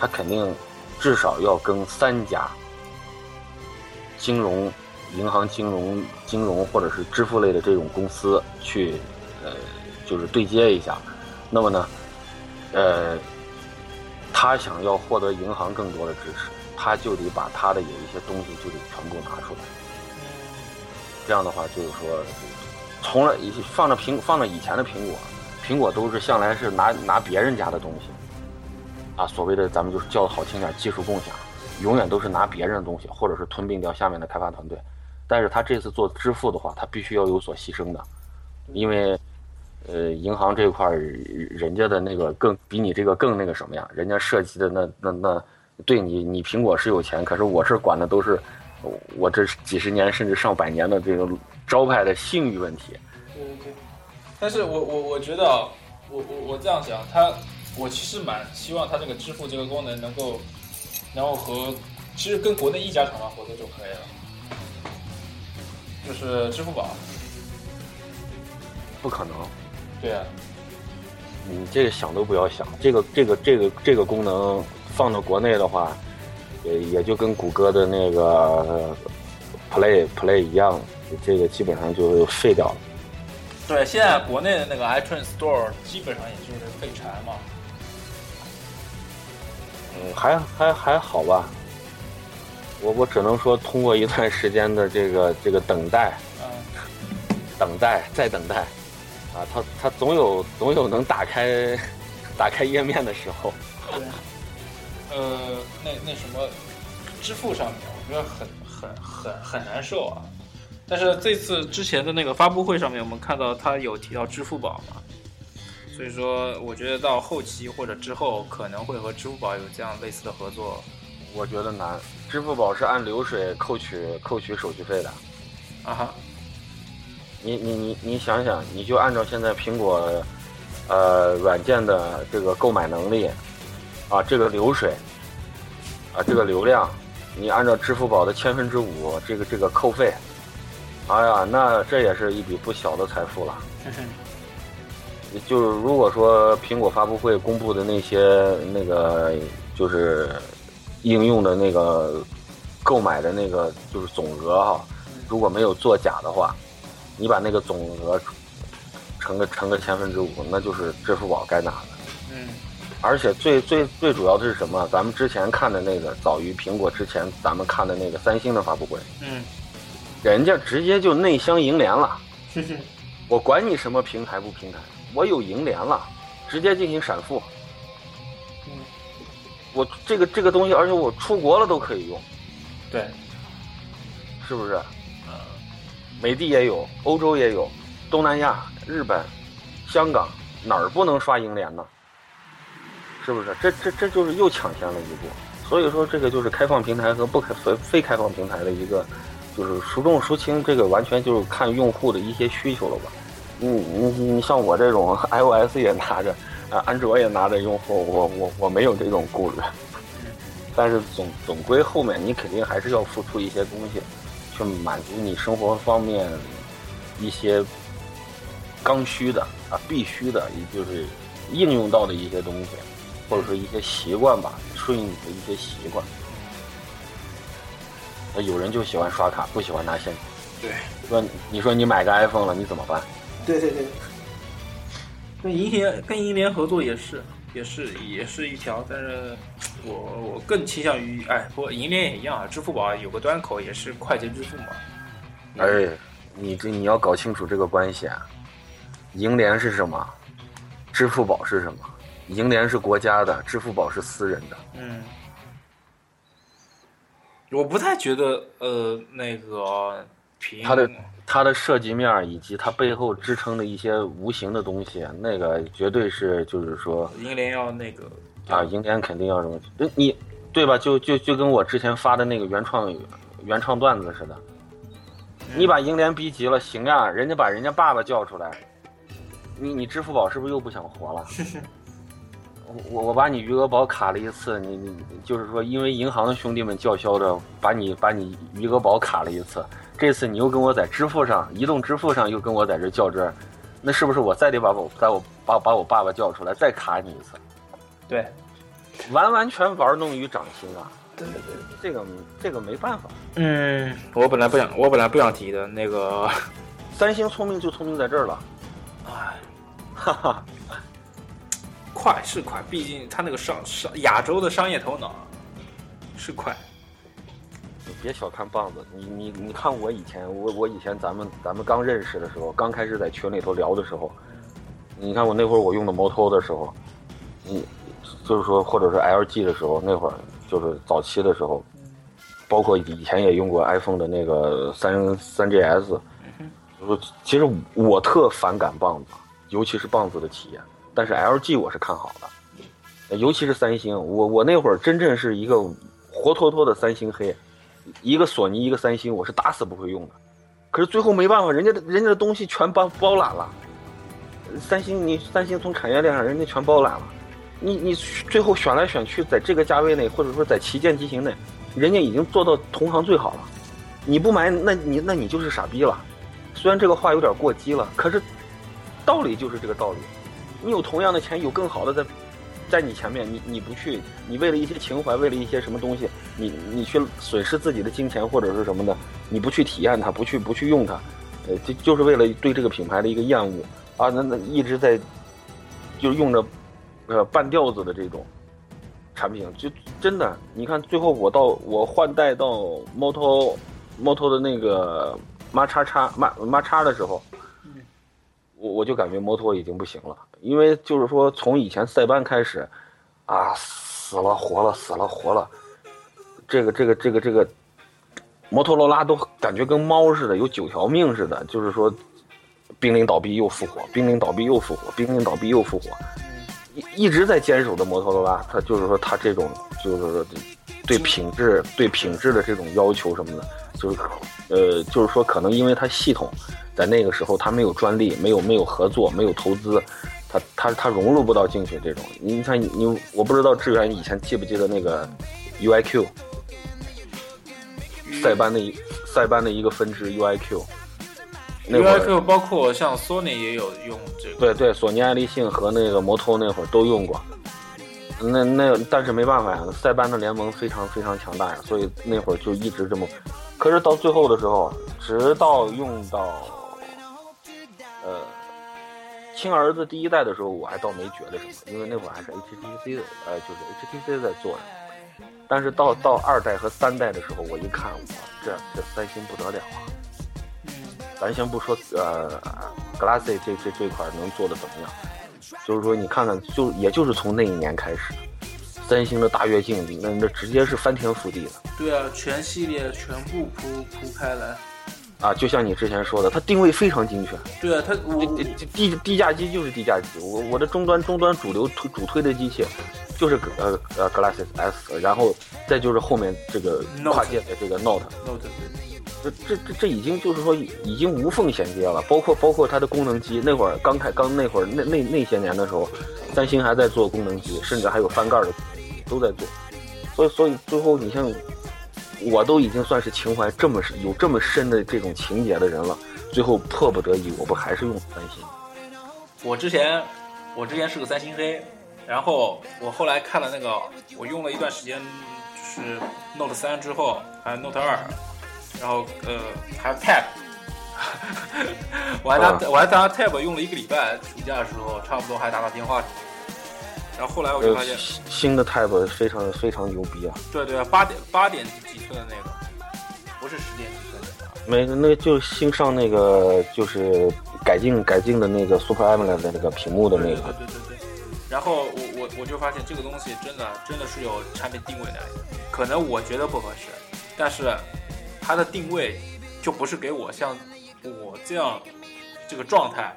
[SPEAKER 2] 他肯定至少要跟三家金融、银行、金融、金融或者是支付类的这种公司去，呃，就是对接一下。那么呢，呃，他想要获得银行更多的支持，他就得把他的有一些东西就得全部拿出来。这样的话，就是说，从来以放着苹放着以前的苹果，苹果都是向来是拿拿别人家的东西，啊，所谓的咱们就是叫的好听点，技术共享，永远都是拿别人的东西，或者是吞并掉下面的开发团队。但是他这次做支付的话，他必须要有所牺牲的，因为，呃，银行这块儿人家的那个更比你这个更那个什么呀？人家设计的那那那，对你你苹果是有钱，可是我是管的都是。我这几十年甚至上百年的这个招牌的信誉问题。
[SPEAKER 1] 对对对，但是我我我觉得，我我我这样想，他我其实蛮希望他这个支付这个功能能够，然后和其实跟国内一家厂商合作就可以了，就是支付宝。
[SPEAKER 2] 不可能。
[SPEAKER 1] 对啊。
[SPEAKER 2] 你这个想都不要想，这个这个这个这个功能放到国内的话。也也就跟谷歌的那个 Play Play 一样，这个基本上就废掉了。
[SPEAKER 1] 对，现在国内的那个 iTunes Store 基本上也就是废柴嘛。
[SPEAKER 2] 嗯，还还还好吧。我我只能说，通过一段时间的这个这个等待，等待再等待，啊，它它总有总有能打开打开页面的时候。
[SPEAKER 1] 对。呃，那那什么，支付上面我觉得很很很很难受啊。但是这次之前的那个发布会上面，我们看到他有提到支付宝嘛，所以说我觉得到后期或者之后可能会和支付宝有这样类似的合作。
[SPEAKER 2] 我觉得难，支付宝是按流水扣取扣取手续费的。
[SPEAKER 1] 啊哈，
[SPEAKER 2] 你你你你想想，你就按照现在苹果呃软件的这个购买能力。啊，这个流水，啊，这个流量，你按照支付宝的千分之五，这个这个扣费，哎呀，那这也是一笔不小的财富了。就是如果说苹果发布会公布的那些那个就是应用的那个购买的那个就是总额哈，如果没有作假的话，你把那个总额乘个乘个千分之五，那就是支付宝该拿的。
[SPEAKER 1] 嗯。
[SPEAKER 2] 而且最最最主要的是什么？咱们之前看的那个早于苹果之前，咱们看的那个三星的发布会，
[SPEAKER 1] 嗯，
[SPEAKER 2] 人家直接就内箱银联了。我管你什么平台不平台，我有银联了，直接进行闪付。
[SPEAKER 1] 嗯，
[SPEAKER 2] 我这个这个东西，而且我出国了都可以用。
[SPEAKER 1] 对，
[SPEAKER 2] 是不是？美的也有，欧洲也有，东南亚、日本、香港哪儿不能刷银联呢？是不是？这这这就是又抢先了一步，所以说这个就是开放平台和不开非非开放平台的一个，就是孰重孰轻，这个完全就是看用户的一些需求了吧。你你你像我这种 iOS 也拿着，啊，安卓也拿着用户，我我我没有这种顾虑。但是总总归后面你肯定还是要付出一些东西，去满足你生活方面一些刚需的啊必须的，也就是应用到的一些东西。或者说一些习惯吧，顺应你的一些习惯。那有人就喜欢刷卡，不喜欢拿现金。
[SPEAKER 1] 对，
[SPEAKER 2] 说你说你买个 iPhone 了，你怎么办？
[SPEAKER 1] 对对对，跟银联跟银联合作也是，也是也是一条，但是我我更倾向于，哎，不过银联也一样啊，支付宝有个端口也是快捷支付嘛。
[SPEAKER 2] 哎，你这你要搞清楚这个关系啊。银联是什么？支付宝是什么？银联是国家的，支付宝是私人的。
[SPEAKER 1] 嗯，我不太觉得，呃，那个屏
[SPEAKER 2] 它的它的设计面以及它背后支撑的一些无形的东西，那个绝对是就是说
[SPEAKER 1] 银联要那个
[SPEAKER 2] 啊，银联肯定要什么？呃你对吧？就就就跟我之前发的那个原创原创段子似的，你把银联逼急了，行呀，人家把人家爸爸叫出来，你你支付宝是不是又不想活了？我我把你余额宝卡了一次，你你就是说，因为银行的兄弟们叫嚣着把你把你余额宝卡了一次，这次你又跟我在支付上，移动支付上又跟我在这较真儿，那是不是我再得把我把我把把我爸爸叫出来再卡你一次？
[SPEAKER 1] 对
[SPEAKER 2] 完完全玩弄于掌心啊！对对对，这个这个没办法。
[SPEAKER 1] 嗯，我本来不想，我本来不想提的那个，
[SPEAKER 2] 三星聪明就聪明在这儿了，
[SPEAKER 1] 哎，
[SPEAKER 2] 哈哈。
[SPEAKER 1] 快是快，毕竟他那个商商亚洲的商业头脑是快。
[SPEAKER 2] 你别小看棒子，你你你看我以前，我我以前咱们咱们刚认识的时候，刚开始在群里头聊的时候，你看我那会儿我用的摩托的时候，你就是说或者是 LG 的时候，那会儿就是早期的时候，包括以前也用过 iPhone 的那个三三 GS，我其实我特反感棒子，尤其是棒子的体验，但是 LG 我是看好的，尤其是三星，我我那会儿真正是一个活脱脱的三星黑。一个索尼，一个三星，我是打死不会用的。可是最后没办法，人家的人家的东西全包包揽了。三星，你三星从产业链上人家全包揽了。你你最后选来选去，在这个价位内，或者说在旗舰机型内，人家已经做到同行最好了。你不买，那你那你就是傻逼了。虽然这个话有点过激了，可是道理就是这个道理。你有同样的钱，有更好的在。在你前面，你你不去，你为了一些情怀，为了一些什么东西，你你去损失自己的金钱或者是什么的，你不去体验它，不去不去用它，呃，就就是为了对这个品牌的一个厌恶。啊，那那一直在，就用着，呃，半吊子的这种产品，就真的，你看最后我到我换代到摩托摩托的那个马叉叉马马叉的时候，我我就感觉摩托已经不行了。因为就是说，从以前塞班开始，啊，死了活了，死了活了，这个这个这个这个，摩托罗拉都感觉跟猫似的，有九条命似的。就是说，濒临倒闭又复活，濒临倒闭又复活，濒临倒闭又复活，一一直在坚守的摩托罗拉，它就是说，它这种就是说对品质、对品质的这种要求什么的，就是呃，就是说，可能因为它系统在那个时候它没有专利，没有没有合作，没有投资。它它它融入不到进去这种，你看你我不知道志远以前记不记得那个 UIQ，塞班的一塞班的一个分支
[SPEAKER 1] UIQ，UIQ 包括像索尼也有用这个，
[SPEAKER 2] 对对，索尼爱立信和那个摩托那会儿都用过，那那但是没办法呀，塞班的联盟非常非常强大呀，所以那会儿就一直这么，可是到最后的时候，直到用到，呃。亲儿子第一代的时候，我还倒没觉得什么，因为那会儿还是 HTC 的，呃，就是 HTC 在做的。但是到到二代和三代的时候，我一看，我，这这三星不得了啊！咱先不说呃，Galaxy 这这这块能做的怎么样，就是说你看看，就也就是从那一年开始，三星的大跃进，那那直接是翻天覆地的。
[SPEAKER 1] 对啊，全系列全部铺铺开来。
[SPEAKER 2] 啊，就像你之前说的，它定位非常精确。
[SPEAKER 1] 对啊，它我
[SPEAKER 2] 低低价机就是低价机。我我的终端终端主流推主推的机器，就是呃呃 Galaxy S，然后再就是后面这个跨界的这个 Note。
[SPEAKER 1] Note
[SPEAKER 2] 这这这这已经就是说已经无缝衔接了，包括包括它的功能机。那会儿刚开刚那会儿那那那些年的时候，三星还在做功能机，甚至还有翻盖的，都在做。所以所以最后你像。我都已经算是情怀这么、有这么深的这种情节的人了，最后迫不得已，我不还是用三星？
[SPEAKER 1] 我之前，我之前是个三星黑，然后我后来看了那个，我用了一段时间，是 Note 三之后还有 Note 二，然后呃还有 Tab，我还拿、
[SPEAKER 2] 啊
[SPEAKER 1] 我还拿 Tab 用了一个礼拜，暑假的时候差不多还打打电话什么的。然后后来我就发
[SPEAKER 2] 呃
[SPEAKER 1] 现，
[SPEAKER 2] 新的 Tab 非常非常牛逼啊！
[SPEAKER 1] 对对，八点八点几寸的那个，不是十点几寸的。
[SPEAKER 2] 没，那就是新上那个就是改进改进的那个 Super AMOLED 的那个屏幕的那
[SPEAKER 1] 对
[SPEAKER 2] 个，
[SPEAKER 1] 对对对对。然后我我我就发现这个东西真的真的是有产品定位的，可能我觉得不合适，但是它的定位就不是给我像我这样这个状态、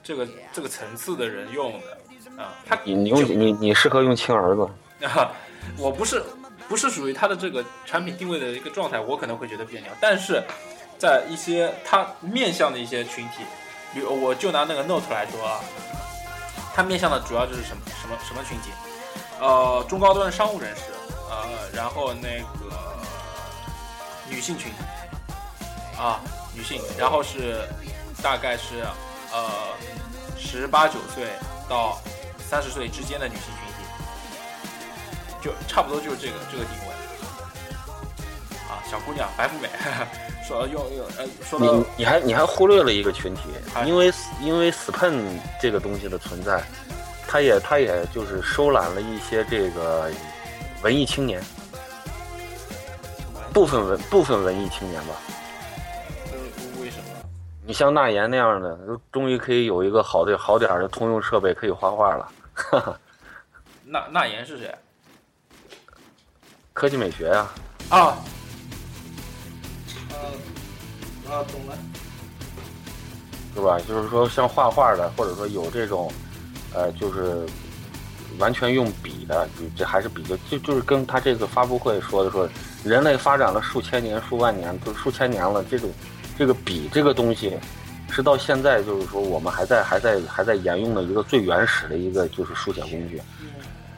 [SPEAKER 1] 这个这个层次的人用的啊。它
[SPEAKER 2] 你你用你你适合用亲儿子，
[SPEAKER 1] 啊，我不是不是属于它的这个产品定位的一个状态，我可能会觉得别扭。但是在一些它面向的一些群体，比如我就拿那个 Note 来说啊，它面向的主要就是什么什么什么群体？呃，中高端商务人士，呃，然后那个女性群。体啊，女性，然后是大概是呃十八九岁到三十岁之间的女性群体。就差不多就是这个这个定位。啊，小姑娘白富美，说用用呃说
[SPEAKER 2] 你
[SPEAKER 1] 到
[SPEAKER 2] 你还你还忽略了一个群体
[SPEAKER 1] 哎，
[SPEAKER 2] 因为因为 spin 这个东西的存在，它也它也就是收揽了一些这个文艺青年，部分文部分文艺青年吧。
[SPEAKER 1] 呃为什么？
[SPEAKER 2] 你像纳言那样的，终于可以有一个好的好点儿的通用设备可以画画了。
[SPEAKER 1] 纳纳言是谁
[SPEAKER 2] 科技美学呀、
[SPEAKER 1] 啊？呃啊，懂了。
[SPEAKER 2] 是吧？就是说像画画的，或者说有这种，呃，就是完全用笔的，就这还是比较就就是跟他这个发布会说的说，人类发展了数千年、数万年，都数千年了，这种这个笔这个东西，是到现在就是说我们还在还在还在沿用的一个最原始的一个就是书写工具，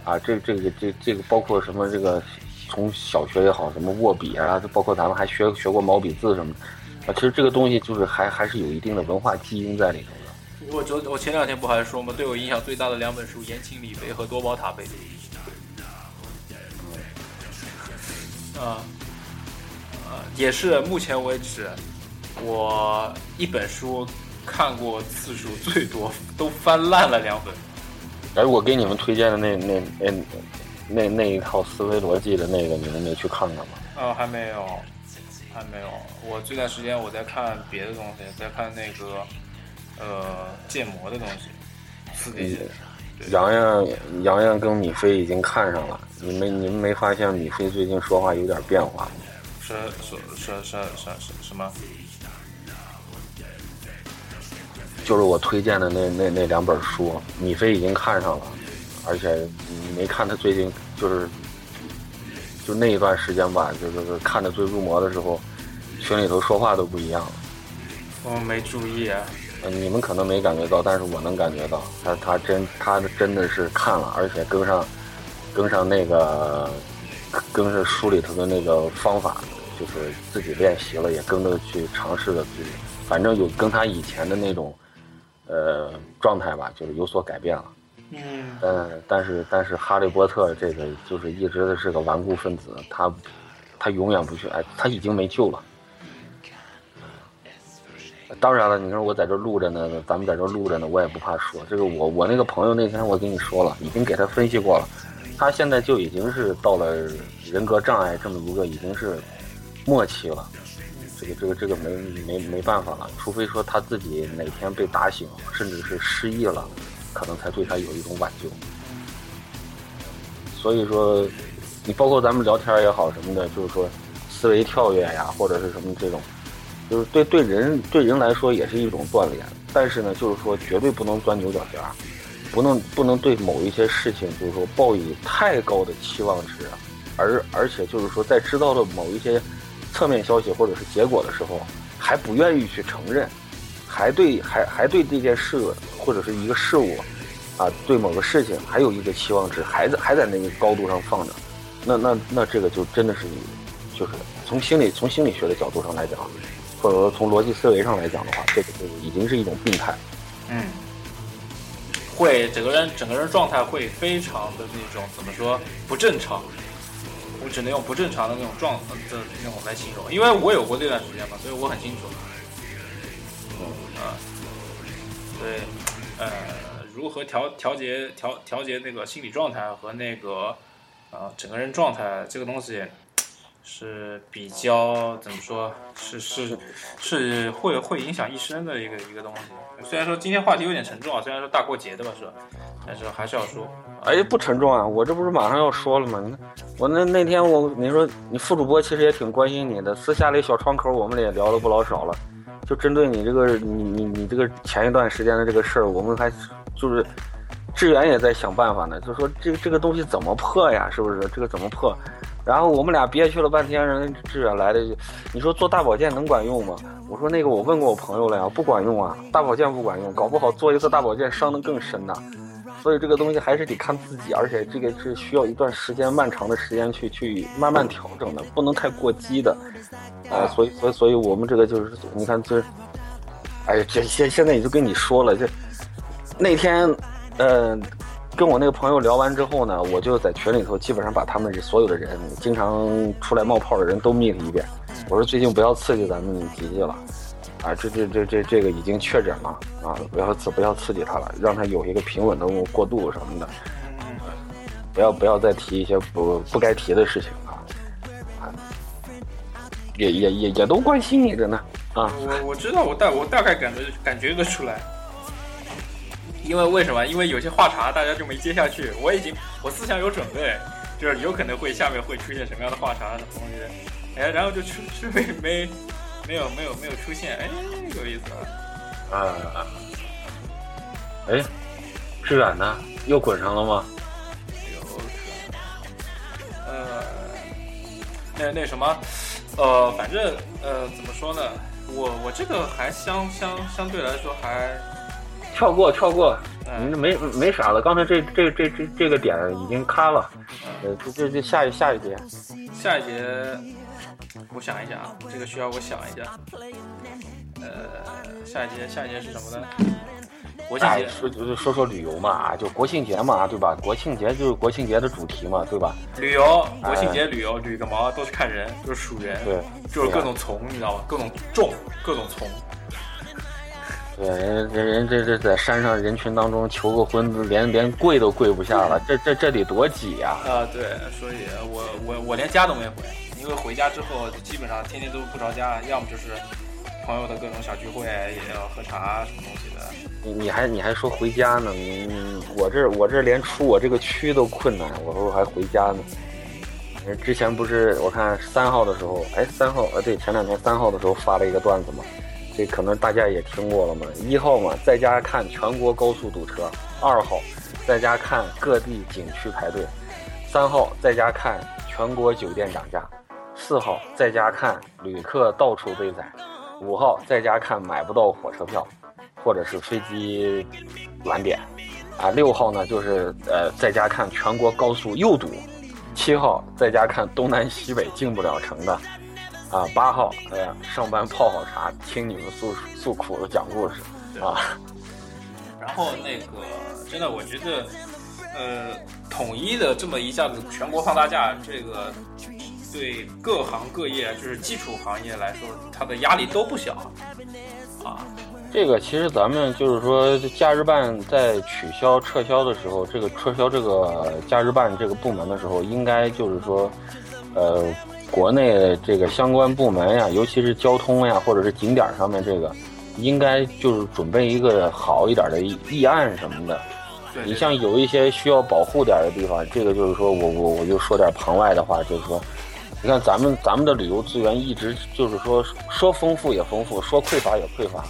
[SPEAKER 2] 啊，这这个这这个包括什么这个从小学也好，什么握笔啊，包括咱们还学学过毛笔字什么的。啊，其实这个东西就是还还是有一定的文化基因在里头的。
[SPEAKER 1] 我昨我前两天不还说吗？对我影响最大的两本书《言情理碑》和《多宝塔碑》。啊呃，也是目前为止我一本书看过次数最多，都翻烂了两本。
[SPEAKER 2] 哎我给你们推荐的那那那那那一套思维逻辑的那个，你们没去看看吗？
[SPEAKER 1] 啊，还没有，还没有。我这段时间我在看别的东西，在看那个呃建模的东西，四 D 的。对
[SPEAKER 2] 洋洋洋洋跟米菲已经看上了，你们你们没发现米菲最近说话有点变化吗？
[SPEAKER 1] 是是是是是是什么？
[SPEAKER 2] 就是我推荐的那那那两本书，米菲已经看上了，而且你没看他最近就是就那一段时间吧，就是看的最入魔的时候，群里头说话都不一样了。
[SPEAKER 1] 我没注意啊。
[SPEAKER 2] 呃你们可能没感觉到，但是我能感觉到，他他真他真的是看了，而且跟上跟上那个跟着书里头的那个方法，就是自己练习了，也跟着去尝试了去，反正有跟他以前的那种呃状态吧，就是有所改变了。
[SPEAKER 1] 嗯
[SPEAKER 2] 但但是但是哈利波特这个就是一直的是个顽固分子，他他永远不去哎，他已经没救了。当然了，你说我在这录着呢，咱们在这录着呢，我也不怕说这个我我那个朋友那天我跟你说了，已经给他分析过了，他现在就已经是到了人格障碍这么一个已经是末期了，这个这个这个没没没办法了，除非说他自己哪天被打醒，甚至是失忆了，可能才对他有一种挽救。所以说，你包括咱们聊天也好什么的，就是说思维跳跃呀，或者是什么这种，就是对对人对人来说也是一种锻炼。但是呢，就是说绝对不能钻牛角尖儿，不能不能对某一些事情就是说抱以太高的期望值，而而且就是说在知道了某一些侧面消息或者是结果的时候，还不愿意去承认，还对还还对这件事或者是一个事物。啊，对某个事情还有一个期望值，还在还在那个高度上放着，那那那这个就真的是，就是从心理从心理学的角度上来讲，或者说从逻辑思维上来讲的话，这个就已经是一种病态。
[SPEAKER 1] 嗯，会整个人整个人状态会非常的那种怎么说不正常我只能用不正常的那种状呃的那种来形容，因为我有过这段时间嘛，所以我很清楚。啊，所以呃，如何调调节调调节那个心理状态和那个呃整个人状态这个东西。是比较怎么说？是是是会会影响一生的一个一个东西。虽然说今天话题有点沉重啊，虽然说大过节的吧是吧？但是还是要说。
[SPEAKER 2] 哎，不沉重啊！我这不是马上要说了吗？你看我那那天我你说你副主播其实也挺关心你的，私下里小窗口我们也聊了不老少了。就针对你这个你你你这个前一段时间的这个事儿，我们还就是志远也在想办法呢，就说这这个东西怎么破呀？是不是？这个怎么破？然后我们俩憋屈了半天，人志远来了一句：“你说做大保健能管用吗？”我说：“那个我问过我朋友了呀，不管用啊，大保健不管用，搞不好做一次大保健伤得更深呐。所以这个东西还是得看自己，而且这个是需要一段时间漫长的时间去去慢慢调整的，不能太过激的。啊，所以所以所以我们这个就是你看这，哎呀，这现现在也就跟你说了，这那天，嗯。跟我那个朋友聊完之后呢，我就在群里头基本上把他们所有的人经常出来冒泡的人都密了一遍。我说最近不要刺激咱们吉吉了，啊，这这这这这个已经确诊了啊，不要刺不要刺激他了，让他有一个平稳的过渡什么的，不要不要再提一些不不该提的事情啊，啊，也也也也都关心你着呢啊。
[SPEAKER 1] 我我知道，我大我大概感觉感觉得出来。因为为什么？因为有些话茬大家就没接下去。我已经我思想有准备，就是有可能会下面会出现什么样的话茬什么东西，哎，然后就出出没没没有没有没有出现，哎，有意思
[SPEAKER 2] 啊。啊，哎，志远呢？又滚上了吗？
[SPEAKER 1] 有呃，那那什么，呃，反正呃，怎么说呢？我我这个还相相相对来说还。
[SPEAKER 2] 跳过，跳过，嗯没没啥了。刚才这这这这这个点已经卡了，呃，这这这下一下一节，
[SPEAKER 1] 下一节，我想一想啊，这个需要我想一下。呃，下一节下一节是什么呢？国庆节。
[SPEAKER 2] 说说说旅游嘛，就国庆节嘛，对吧？国庆节就是国庆节的主题嘛，对吧？
[SPEAKER 1] 旅游，国庆节旅游，旅个毛，都是看人，都是数人，
[SPEAKER 2] 对，
[SPEAKER 1] 就是各种虫，你知道吗？各种种，各种虫。
[SPEAKER 2] 对，人人人这这在山上人群当中求个婚，连连跪都跪不下了，这这这得多挤呀！
[SPEAKER 1] 啊，对，所以我我我连家都没回，因为回家之后基本上天天都不着家，要么就是朋友的各种小聚会，也要喝茶什么东西的。
[SPEAKER 2] 你你还你还说回家呢？你我这我这连出我这个区都困难，我说我还回家呢。之前不是我看三号的时候，哎，三号呃对，前两天三号的时候发了一个段子嘛。这可能大家也听过了嘛？一号嘛，在家看全国高速堵车；二号，在家看各地景区排队；三号，在家看全国酒店涨价；四号，在家看旅客到处被宰；五号，在家看买不到火车票，或者是飞机晚点；啊，六号呢，就是呃，在家看全国高速又堵；七号，在家看东南西北进不了城的。啊，八号，哎呀，上班泡好茶，听你们诉诉苦的讲故事啊。
[SPEAKER 1] 然后那个，真的，我觉得，呃，统一的这么一下子全国放大假，这个对各行各业，就是基础行业来说，它的压力都不小啊。
[SPEAKER 2] 这个其实咱们就是说，假日办在取消撤销的时候，这个撤销这个假日办这个部门的时候，应该就是说，呃。国内这个相关部门呀，尤其是交通呀，或者是景点上面这个，应该就是准备一个好一点的议案什么的。你像有一些需要保护点的地方，这个就是说我我我就说点旁外的话，就是说，你看咱们咱们的旅游资源一直就是说说丰富也丰富，说匮乏也匮乏，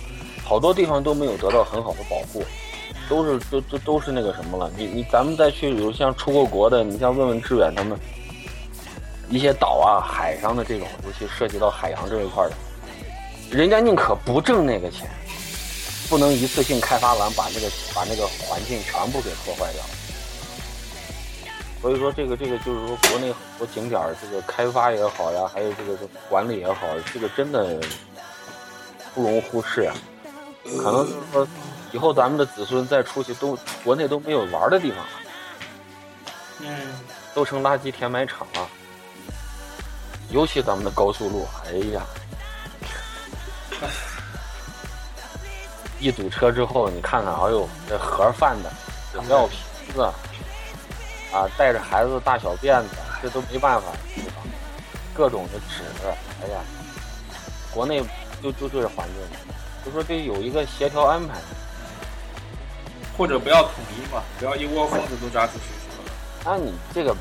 [SPEAKER 2] 好多地方都没有得到很好的保护，都是都都都是那个什么了。你你咱们再去，比如像出过国的，你像问问志远他们。一些岛啊，海上的这种，尤其涉及到海洋这一块的，人家宁可不挣那个钱，不能一次性开发完，把那个把那个环境全部给破坏掉。所以说，这个这个就是说，国内很多景点这个开发也好呀，还有这个管理也好，这个真的不容忽视啊。可能就是说以后咱们的子孙再出去，都国内都没有玩的地方了，
[SPEAKER 1] 嗯，
[SPEAKER 2] 都成垃圾填埋场了。尤其咱们的高速路，哎呀，一堵车之后，你看看，哎呦，这盒饭的、饮料瓶子，啊，带着孩子大小便的，这都没办法，对吧？各种的纸，哎呀，国内就就这环境，就说得有一个协调安排。
[SPEAKER 1] 或者不要统一嘛，不要一窝蜂的都抓出去？
[SPEAKER 2] 那你这个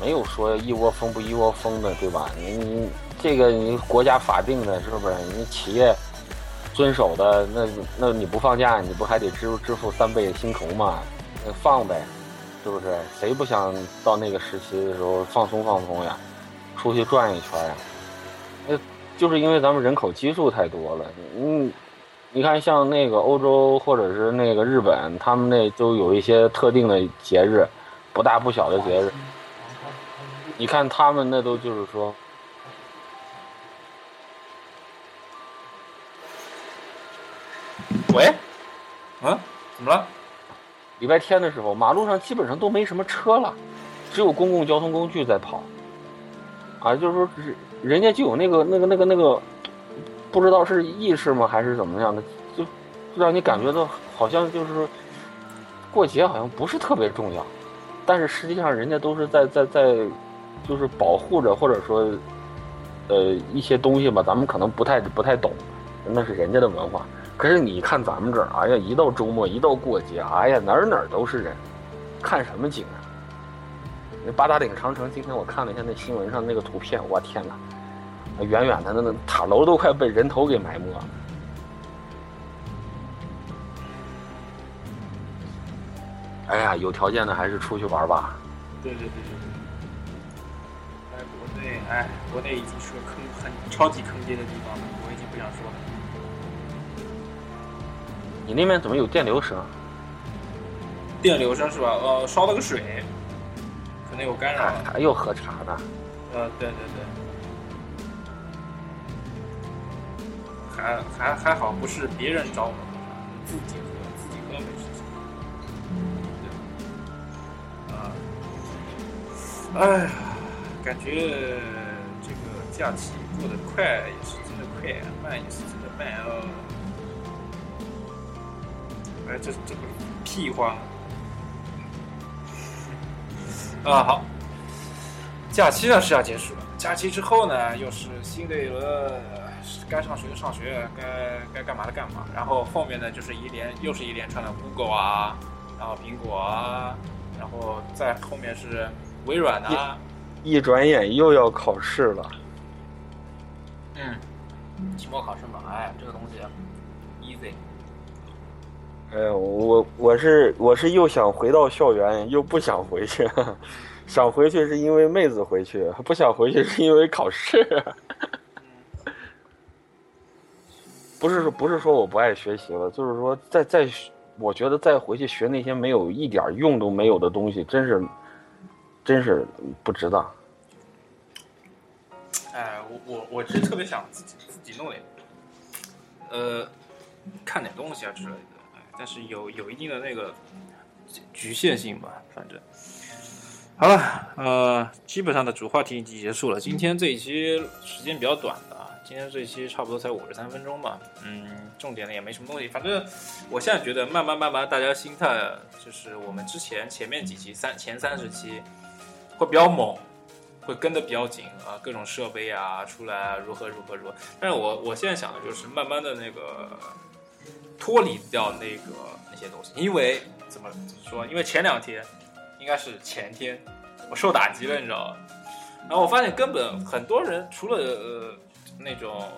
[SPEAKER 2] 没有说一窝蜂不一窝蜂的，对吧？你你这个你国家法定的，是不是？你企业遵守的，那那你不放假，你不还得支支付三倍薪酬吗？那放呗，是不是？谁不想到那个时期的时候放松放松呀，出去转一圈呀？那就是因为咱们人口基数太多了，嗯。你看，像那个欧洲或者是那个日本，他们那都有一些特定的节日，不大不小的节日。你看他们那都就是说，
[SPEAKER 1] 喂，啊，怎么了？
[SPEAKER 2] 礼拜天的时候，马路上基本上都没什么车了，只有公共交通工具在跑。啊，就是说，人家就有那个那个那个那个。不知道是意识吗，还是怎么样的，就让你感觉到好像就是说过节好像不是特别重要，但是实际上人家都是在在在就是保护着，或者说呃一些东西吧，咱们可能不太不太懂，那是人家的文化。可是你看咱们这儿，哎呀，一到周末，一到过节，哎呀，哪儿哪儿都是人，看什么景啊？那八达岭长城，今天我看了一下那新闻上那个图片，我天哪！远远的，那那塔楼都快被人头给埋没了。哎呀，有条件的还是出去玩吧。
[SPEAKER 1] 对对对对对。哎，国内已经是个坑很超级坑爹的地方了，我已经不想说了。
[SPEAKER 2] 你那边怎么有电流声？
[SPEAKER 1] 电流声是吧？呃，烧了个水，可能有干扰。
[SPEAKER 2] 还又喝茶呢。
[SPEAKER 1] 呃，对对对。还还还好，不是别人找我们自己喝，自己喝没事情。对，啊，哎呀，感觉这个假期过得快也是真的快，慢也是真的慢哦。哎，这这个屁话啊！好，假期呢是要结束了，假期之后呢又是新的一轮。该上学的上学，该该干嘛的干嘛，然后后面呢就是一连又是一连串的 Google 啊，然后苹果啊，然后再后面是微软啊。
[SPEAKER 2] 一转眼又要考试了。
[SPEAKER 1] 嗯，期末考试嘛，哎，这个东西 easy。
[SPEAKER 2] 哎，我我是我是又想回到校园，又不想回去。想回去是因为妹子回去，不想回去是因为考试。不是说不是说我不爱学习了，就是说再再，我觉得再回去学那些没有一点用都没有的东西，真是，真是不值当。
[SPEAKER 1] 哎，我我我其实特别想自己自己弄点，呃，看点东西啊之类的，哎，但是有有一定的那个局限性吧，反正。好了，呃，基本上的主话题已经结束了，今天这一期时间比较短的啊。今天这一期差不多才五十三分钟吧，嗯，重点的也没什么东西。反正我现在觉得，慢慢慢慢，大家心态就是我们之前前面几期三前三十期会比较猛，会跟的比较紧啊，各种设备啊出来啊如何如何如何。但是我我现在想的就是慢慢的那个脱离掉那个那些东西，因为怎么怎么说？因为前两天应该是前天我受打击了，你知道吗？然后我发现根本很多人除了呃。那种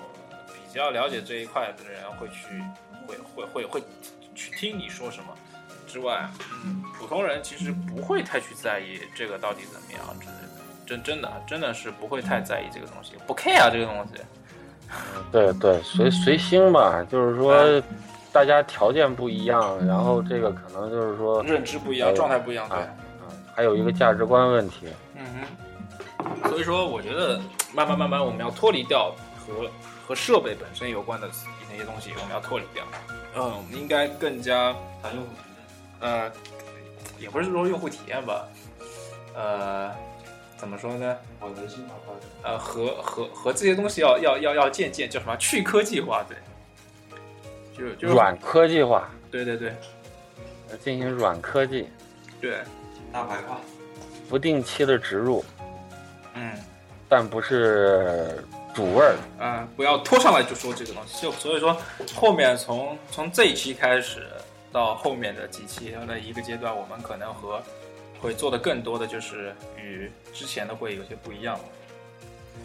[SPEAKER 1] 比较了解这一块的人会去，会会会会去听你说什么之外，嗯，普通人其实不会太去在意这个到底怎么样之类的，真真的真的是不会太在意这个东西，不 care 这个东西。
[SPEAKER 2] 对对，随随心吧，就是说大家条件不一样，然后这个可能就是说
[SPEAKER 1] 认知不一样，状态不一样，对，
[SPEAKER 2] 还有一个价值观问题。
[SPEAKER 1] 嗯哼，所以说我觉得慢慢慢慢我们要脱离掉。和和设备本身有关的那些东西，我们要脱离掉。嗯，我们应该更加啊用，呃，也不是说用户体验吧，呃，怎么说呢？
[SPEAKER 4] 往人性化发展。
[SPEAKER 1] 呃，和和和这些东西要要要要渐渐叫什么去科技化，对，就就
[SPEAKER 2] 软科技化，
[SPEAKER 1] 对对对
[SPEAKER 2] 呃进行软科技，
[SPEAKER 1] 对，
[SPEAKER 4] 大白话，
[SPEAKER 2] 不定期的植入，
[SPEAKER 1] 嗯
[SPEAKER 2] 但不是主味儿。
[SPEAKER 1] 啊、不要拖上来就说这个东西，就所以说后面从从这一期开始到后面的几期的一个阶段，我们可能和会做的更多的就是与之前的会有些不一样。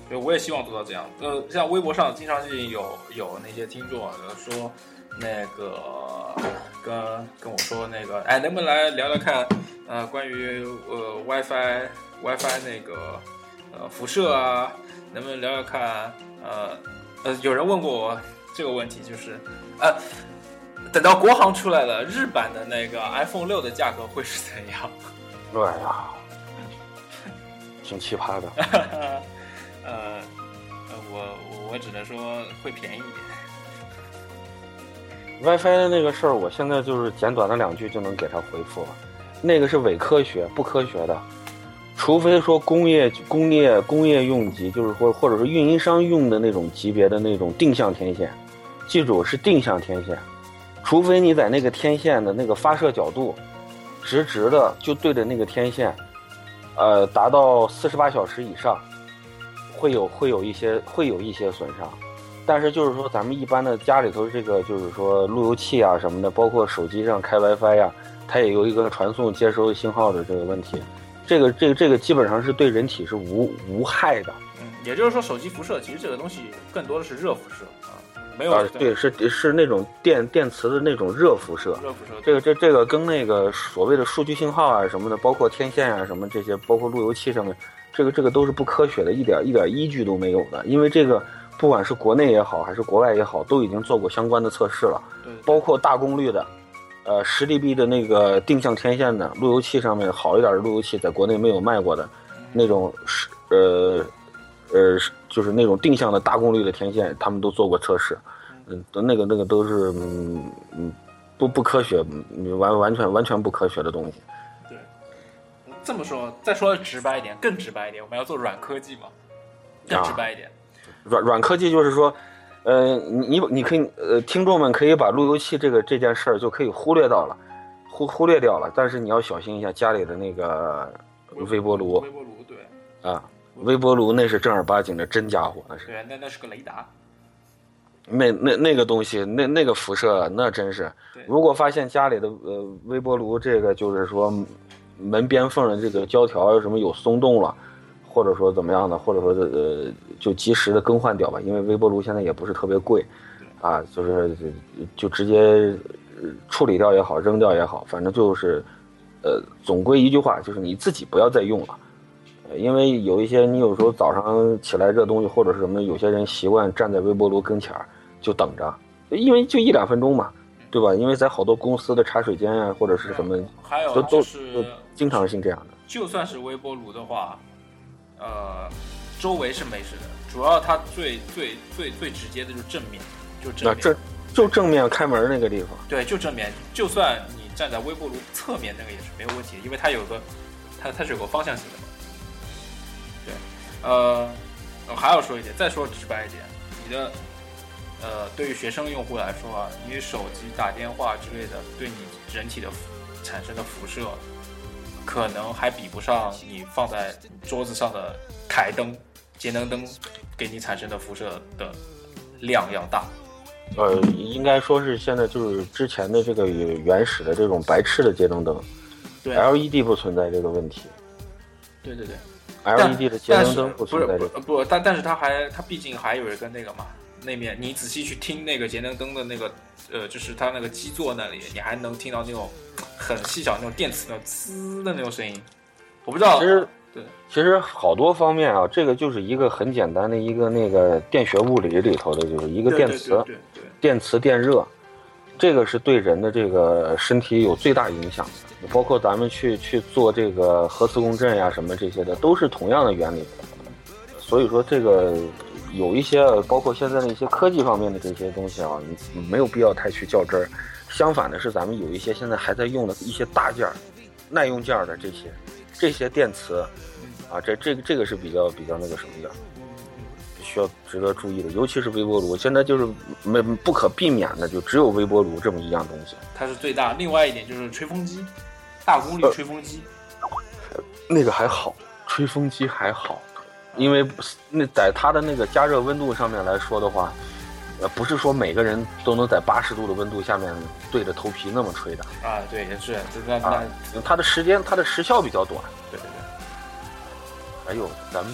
[SPEAKER 1] 所以我也希望做到这样。呃，像微博上经常性有有那些听众啊说，那个跟跟我说那个，哎，能不能来聊聊看，呃，关于呃 WiFi WiFi 那个呃辐射啊，能不能聊聊看？呃呃，有人问过我这个问题，就是呃，等到国行出来了，日版的那个 iPhone 六的价格会是怎样？
[SPEAKER 2] 哎呀，挺奇葩的。
[SPEAKER 1] 呃，我我只能说会便宜一点。
[SPEAKER 2] WiFi 的那个事儿，我现在就是简短的两句就能给他回复了。那个是伪科学，不科学的。除非说工业、工业、工业用级，就是或或者是运营商用的那种级别的那种定向天线，记住是定向天线。除非你在那个天线的那个发射角度，直直的就对着那个天线，呃，达到四十八小时以上，会有会有一些会有一些损伤。但是就是说，咱们一般的家里头这个就是说路由器啊什么的，包括手机上开 WiFi 呀、它也有一个传送接收信号的这个问题。这个这个这个基本上是对人体是无无害的
[SPEAKER 1] 嗯，也就是说，手机辐射其实这个东西更多的是热辐射啊，没有、
[SPEAKER 2] 啊，对，是是那种电电磁的那种热辐射。
[SPEAKER 1] 热辐射。
[SPEAKER 2] 这个这这个跟那个所谓的数据信号啊什么的，包括天线啊什么这些，包括路由器上面，这个这个都是不科学的，一点一点依据都没有的。因为这个不管是国内也好，还是国外也好，都已经做过相关的测试了。
[SPEAKER 1] 对，
[SPEAKER 2] 包括大功率的，呃，十 dB 的那个定向天线的路由器上面好一点的路由器，在国内没有卖过的，那种是呃呃是就是那种定向的大功率的天线，他们都做过测试，嗯，那个那个都是嗯嗯不不科学，嗯完完全完全不科学的东西。
[SPEAKER 1] 对，这么说，再说直白一点，更直白一点，我们要做软科技嘛，更直白一点。
[SPEAKER 2] 软软科技就是说，呃，你你你可以呃，听众们可以把路由器这个这件事儿就可以忽略到了，忽忽略掉了。但是你要小心一下家里的那个微波炉
[SPEAKER 1] 微波炉，对
[SPEAKER 2] 啊，微波炉那是正儿八经的真家伙，那是
[SPEAKER 1] 对，那那是个雷达。
[SPEAKER 2] 那那那个东西，那那个辐射那真是
[SPEAKER 1] 对，
[SPEAKER 2] 如果发现家里的呃微波炉这个就是说门边缝的这个胶条有什么有松动了。或者说怎么样的，或者说呃，就及时的更换掉吧，因为微波炉现在也不是特别贵，啊，就是就直接呃处理掉也好，扔掉也好，反正就是，呃，总归一句话，就是你自己不要再用了，呃因为有一些你有时候早上起来热东西或者是什么，有些人习惯站在微波炉跟前儿就等着，因为就一两分钟嘛，对吧？因为在好多公司的茶水间啊，或者是什么，
[SPEAKER 1] 还有
[SPEAKER 2] 都
[SPEAKER 1] 是
[SPEAKER 2] 都经常性这样的。
[SPEAKER 1] 就算是微波炉的话，呃，周围是没事的，主要它最最最最直接的就是正面，就正面。
[SPEAKER 2] 就正面开门那个地方，
[SPEAKER 1] 对，就正面，就算你站在微波炉侧面，那个也是没有问题，因为它有个它它是有个方向性的呃，我还要说一点，再说直白一点，你的呃，对于学生用户来说啊，你手机打电话之类的，对你人体的产生的辐射，可能还比不上你放在桌子上的台灯、节能灯给你产生的辐射的量要大。
[SPEAKER 2] 呃，应该说是现在就是之前的这个原始的这种白炽的节能灯
[SPEAKER 1] 对
[SPEAKER 2] ，LED 不存在这个问题
[SPEAKER 1] 对对对。
[SPEAKER 2] ，LED 的节能灯不存在这个。
[SPEAKER 1] 不不，但但是它还它毕竟还有一个那个嘛，那面你仔细去听那个节能灯的那个呃，就是它那个基座那里，你还能听到那种很细小那种电磁那种滋的那种声音。我不知道，
[SPEAKER 2] 其实
[SPEAKER 1] 对
[SPEAKER 2] 其实好多方面啊，这个就是一个很简单的一个那个电学物理里头的，就是一个电磁，
[SPEAKER 1] 对对对对
[SPEAKER 2] 电磁电热，这个是对人的这个身体有最大影响的。包括咱们去去做这个核磁共振呀、什么这些的，都是同样的原理。所以说，这个有一些，包括现在的一些科技方面的这些东西啊，你没有必要太去较真儿。相反的是，咱们有一些现在还在用的一些大件儿、耐用件儿的这些这些电磁，啊，这这个这个是比较比较那个什么的，需要值得注意的，尤其是微波炉，现在就是没不可避免的，就只有微波炉这么一样东西。
[SPEAKER 1] 它是最大。另外一点就是吹风机，大功率
[SPEAKER 2] 呃
[SPEAKER 1] 吹风机。
[SPEAKER 2] 那个还好，吹风机还好，因为那在它的那个加热温度上面来说的话，呃，不是说每个人都能在八十度的温度下面对着头皮那么吹的，
[SPEAKER 1] 啊，对，也是，这那那，
[SPEAKER 2] 啊它的时间它的时效比较短。
[SPEAKER 1] 对对对。
[SPEAKER 2] 哎呦，咱们，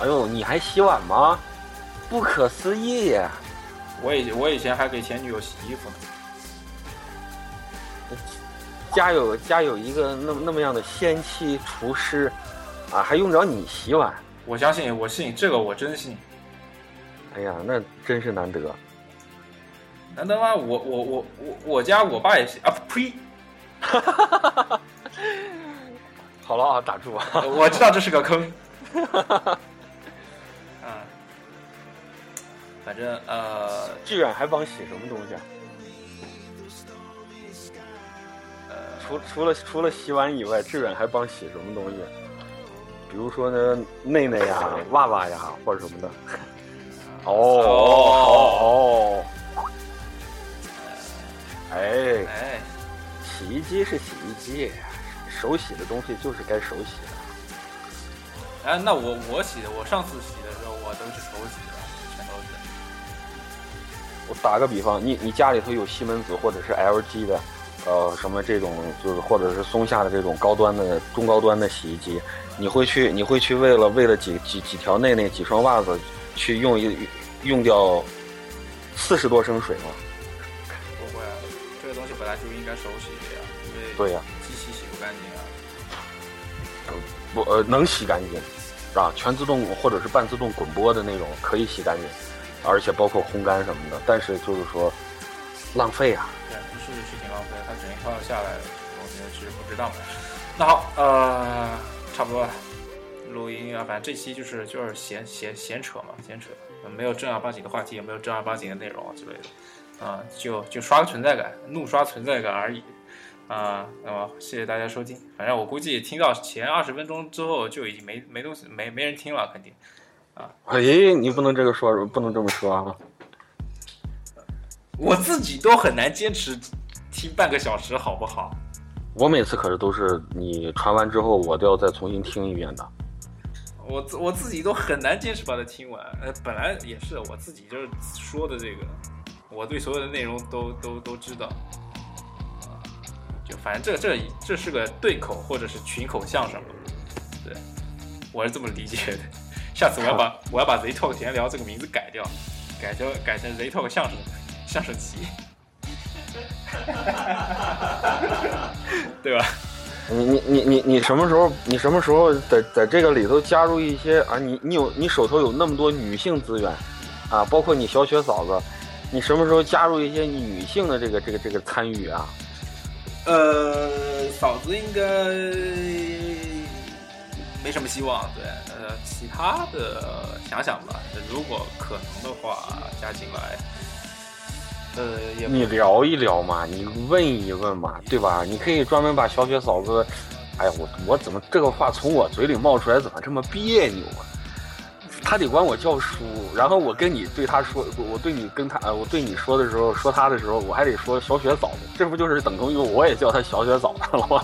[SPEAKER 2] 哎呦，你还洗碗吗？不可思议呀！
[SPEAKER 1] 我以我以前还给前女友洗衣服呢。
[SPEAKER 2] 家有家有一个那么那么样的仙妻厨师，啊，还用着你洗碗？
[SPEAKER 1] 我相信，我信这个，我真信。
[SPEAKER 2] 哎呀，那真是难得。
[SPEAKER 1] 难得吗？我我我我我家我爸也洗啊，呸！
[SPEAKER 2] 好了啊，打住啊！
[SPEAKER 1] 我知道这是个坑。反正呃
[SPEAKER 2] 志远还帮洗什么东西啊？
[SPEAKER 1] 呃，
[SPEAKER 2] 除除了除了洗碗以外，志远还帮洗什么东西？比如说呢，内内呀、袜袜呀，或者什么的。哦哦哦！哎，
[SPEAKER 1] 哎，
[SPEAKER 2] 洗衣机是洗衣机，手洗的东西就是该手洗的。
[SPEAKER 1] 哎，那我我洗的，我上次洗的时候我都是手洗。
[SPEAKER 2] 我打个比方，你你家里头有西门子或者是 LG 的，呃，什么这种就是或者是松下的这种高端的中高端的洗衣机，你会去你会去为了为了几几几条内内几双袜子去用一用掉四十多升水吗？
[SPEAKER 1] 不会啊，这个东西本来就应该手洗的呀，因为
[SPEAKER 2] 对呀
[SPEAKER 1] 机器洗不干净啊。
[SPEAKER 2] 不呃能洗干净，啊，全自动或者是半自动滚波的那种可以洗干净，而且包括烘干什么的，但是就是说浪费啊。
[SPEAKER 1] 对，是是挺浪费，它整一套下来，我觉得其实不值当的。那好，呃，差不多了，录音啊，反正这期就是就是闲闲闲扯嘛，闲扯，没有正儿八经的话题，也没有正儿八经的内容之类的，啊、就就刷个存在感，怒刷存在感而已。啊，那么谢谢大家收听。反正我估计听到前二十分钟之后就已经没没东西没没人听了，肯定。
[SPEAKER 2] 哎，你不能这个说，不能这么说啊。
[SPEAKER 1] 我自己都很难坚持听半个小时，好不好？
[SPEAKER 2] 我每次可是都是你传完之后，我都要再重新听一遍的。
[SPEAKER 1] 我自我自己都很难坚持把它听完。呃，本来也是我自己就是说的这个，我对所有的内容都都都知道。啊，就反正这这这是个对口或者是群口相声嘛，对，我是这么理解的。下次我要把我要把 Z Talk 闲聊这个名字改掉，改成改成 Z Talk 相声相声集，对吧？
[SPEAKER 2] 你你你你你什么时候你什么时候在在这个里头加入一些啊？你你有你手头有那么多女性资源，啊，包括你小雪嫂子，你什么时候加入一些女性的这个这个这个参与啊？
[SPEAKER 1] 呃，嫂子应该没什么希望，对，呃，其他的想想吧，如果可能的话加进来，呃，也
[SPEAKER 2] 你聊一聊嘛，你问一问嘛，对吧？你可以专门把小雪嫂子，哎呀，我我怎么这个话从我嘴里冒出来，怎么这么别扭啊？他得管我叫叔，然后我跟你对他说，我对你跟他，呃，我对你说的时候，说他的时候，我还得说小雪嫂子，这不就是等同于我也叫他小雪嫂子了吗？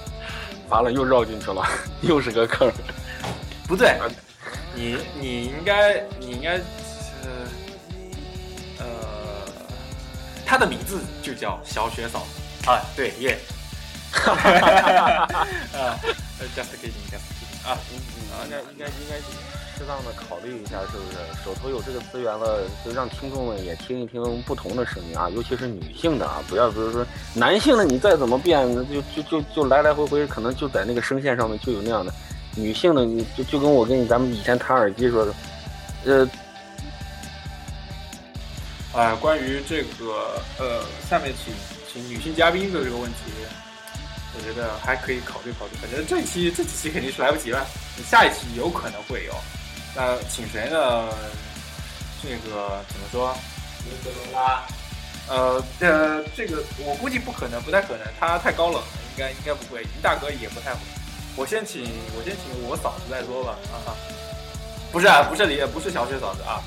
[SPEAKER 2] 完了，又绕进去了，又是个坑。
[SPEAKER 1] 不对，你你应该你应该呃呃，他的名字就叫小雪嫂啊，对耶，啊，just kidding，just kidding 啊，
[SPEAKER 2] 啊，应该应该应该适当的考虑一下，是不是？手头有这个资源了，就让听众们也听一听不同的声音啊，尤其是女性的啊，不要比如说男性的，你再怎么变，就就就就来来回回，可能就在那个声线上面就有那样的。女性的，你就就跟我跟你咱们以前谈耳机说的，呃，
[SPEAKER 1] 哎，关于这个呃，下面请请女性嘉宾的这个问题，我觉得还可以考虑考虑。反正这期这几期肯定是来不及了，下一期有可能会有。那请谁呢？这个怎么说？
[SPEAKER 4] 林德龙拉，
[SPEAKER 1] 呃这，这个我估计不可能，不太可能，他太高冷了，应该应该不会。林大哥也不太会。我先请我先请我嫂子再说吧，啊哈，不是啊，不是李，不是小雪嫂子啊，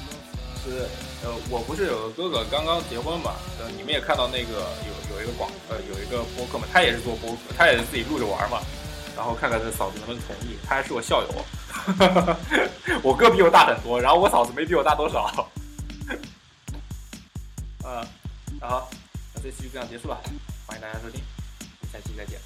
[SPEAKER 1] 是呃，我不是有个哥哥刚刚结婚嘛，呃，你们也看到那个有有一个广呃有一个播客嘛，他也是做播客，他也是自己录着玩嘛，然后看看这嫂子能不能同意，他还是我校友，我哥比我大很多，然后我嫂子没比我大多少，啊，好，那这期就这样结束了，欢迎大家收听，下期再见，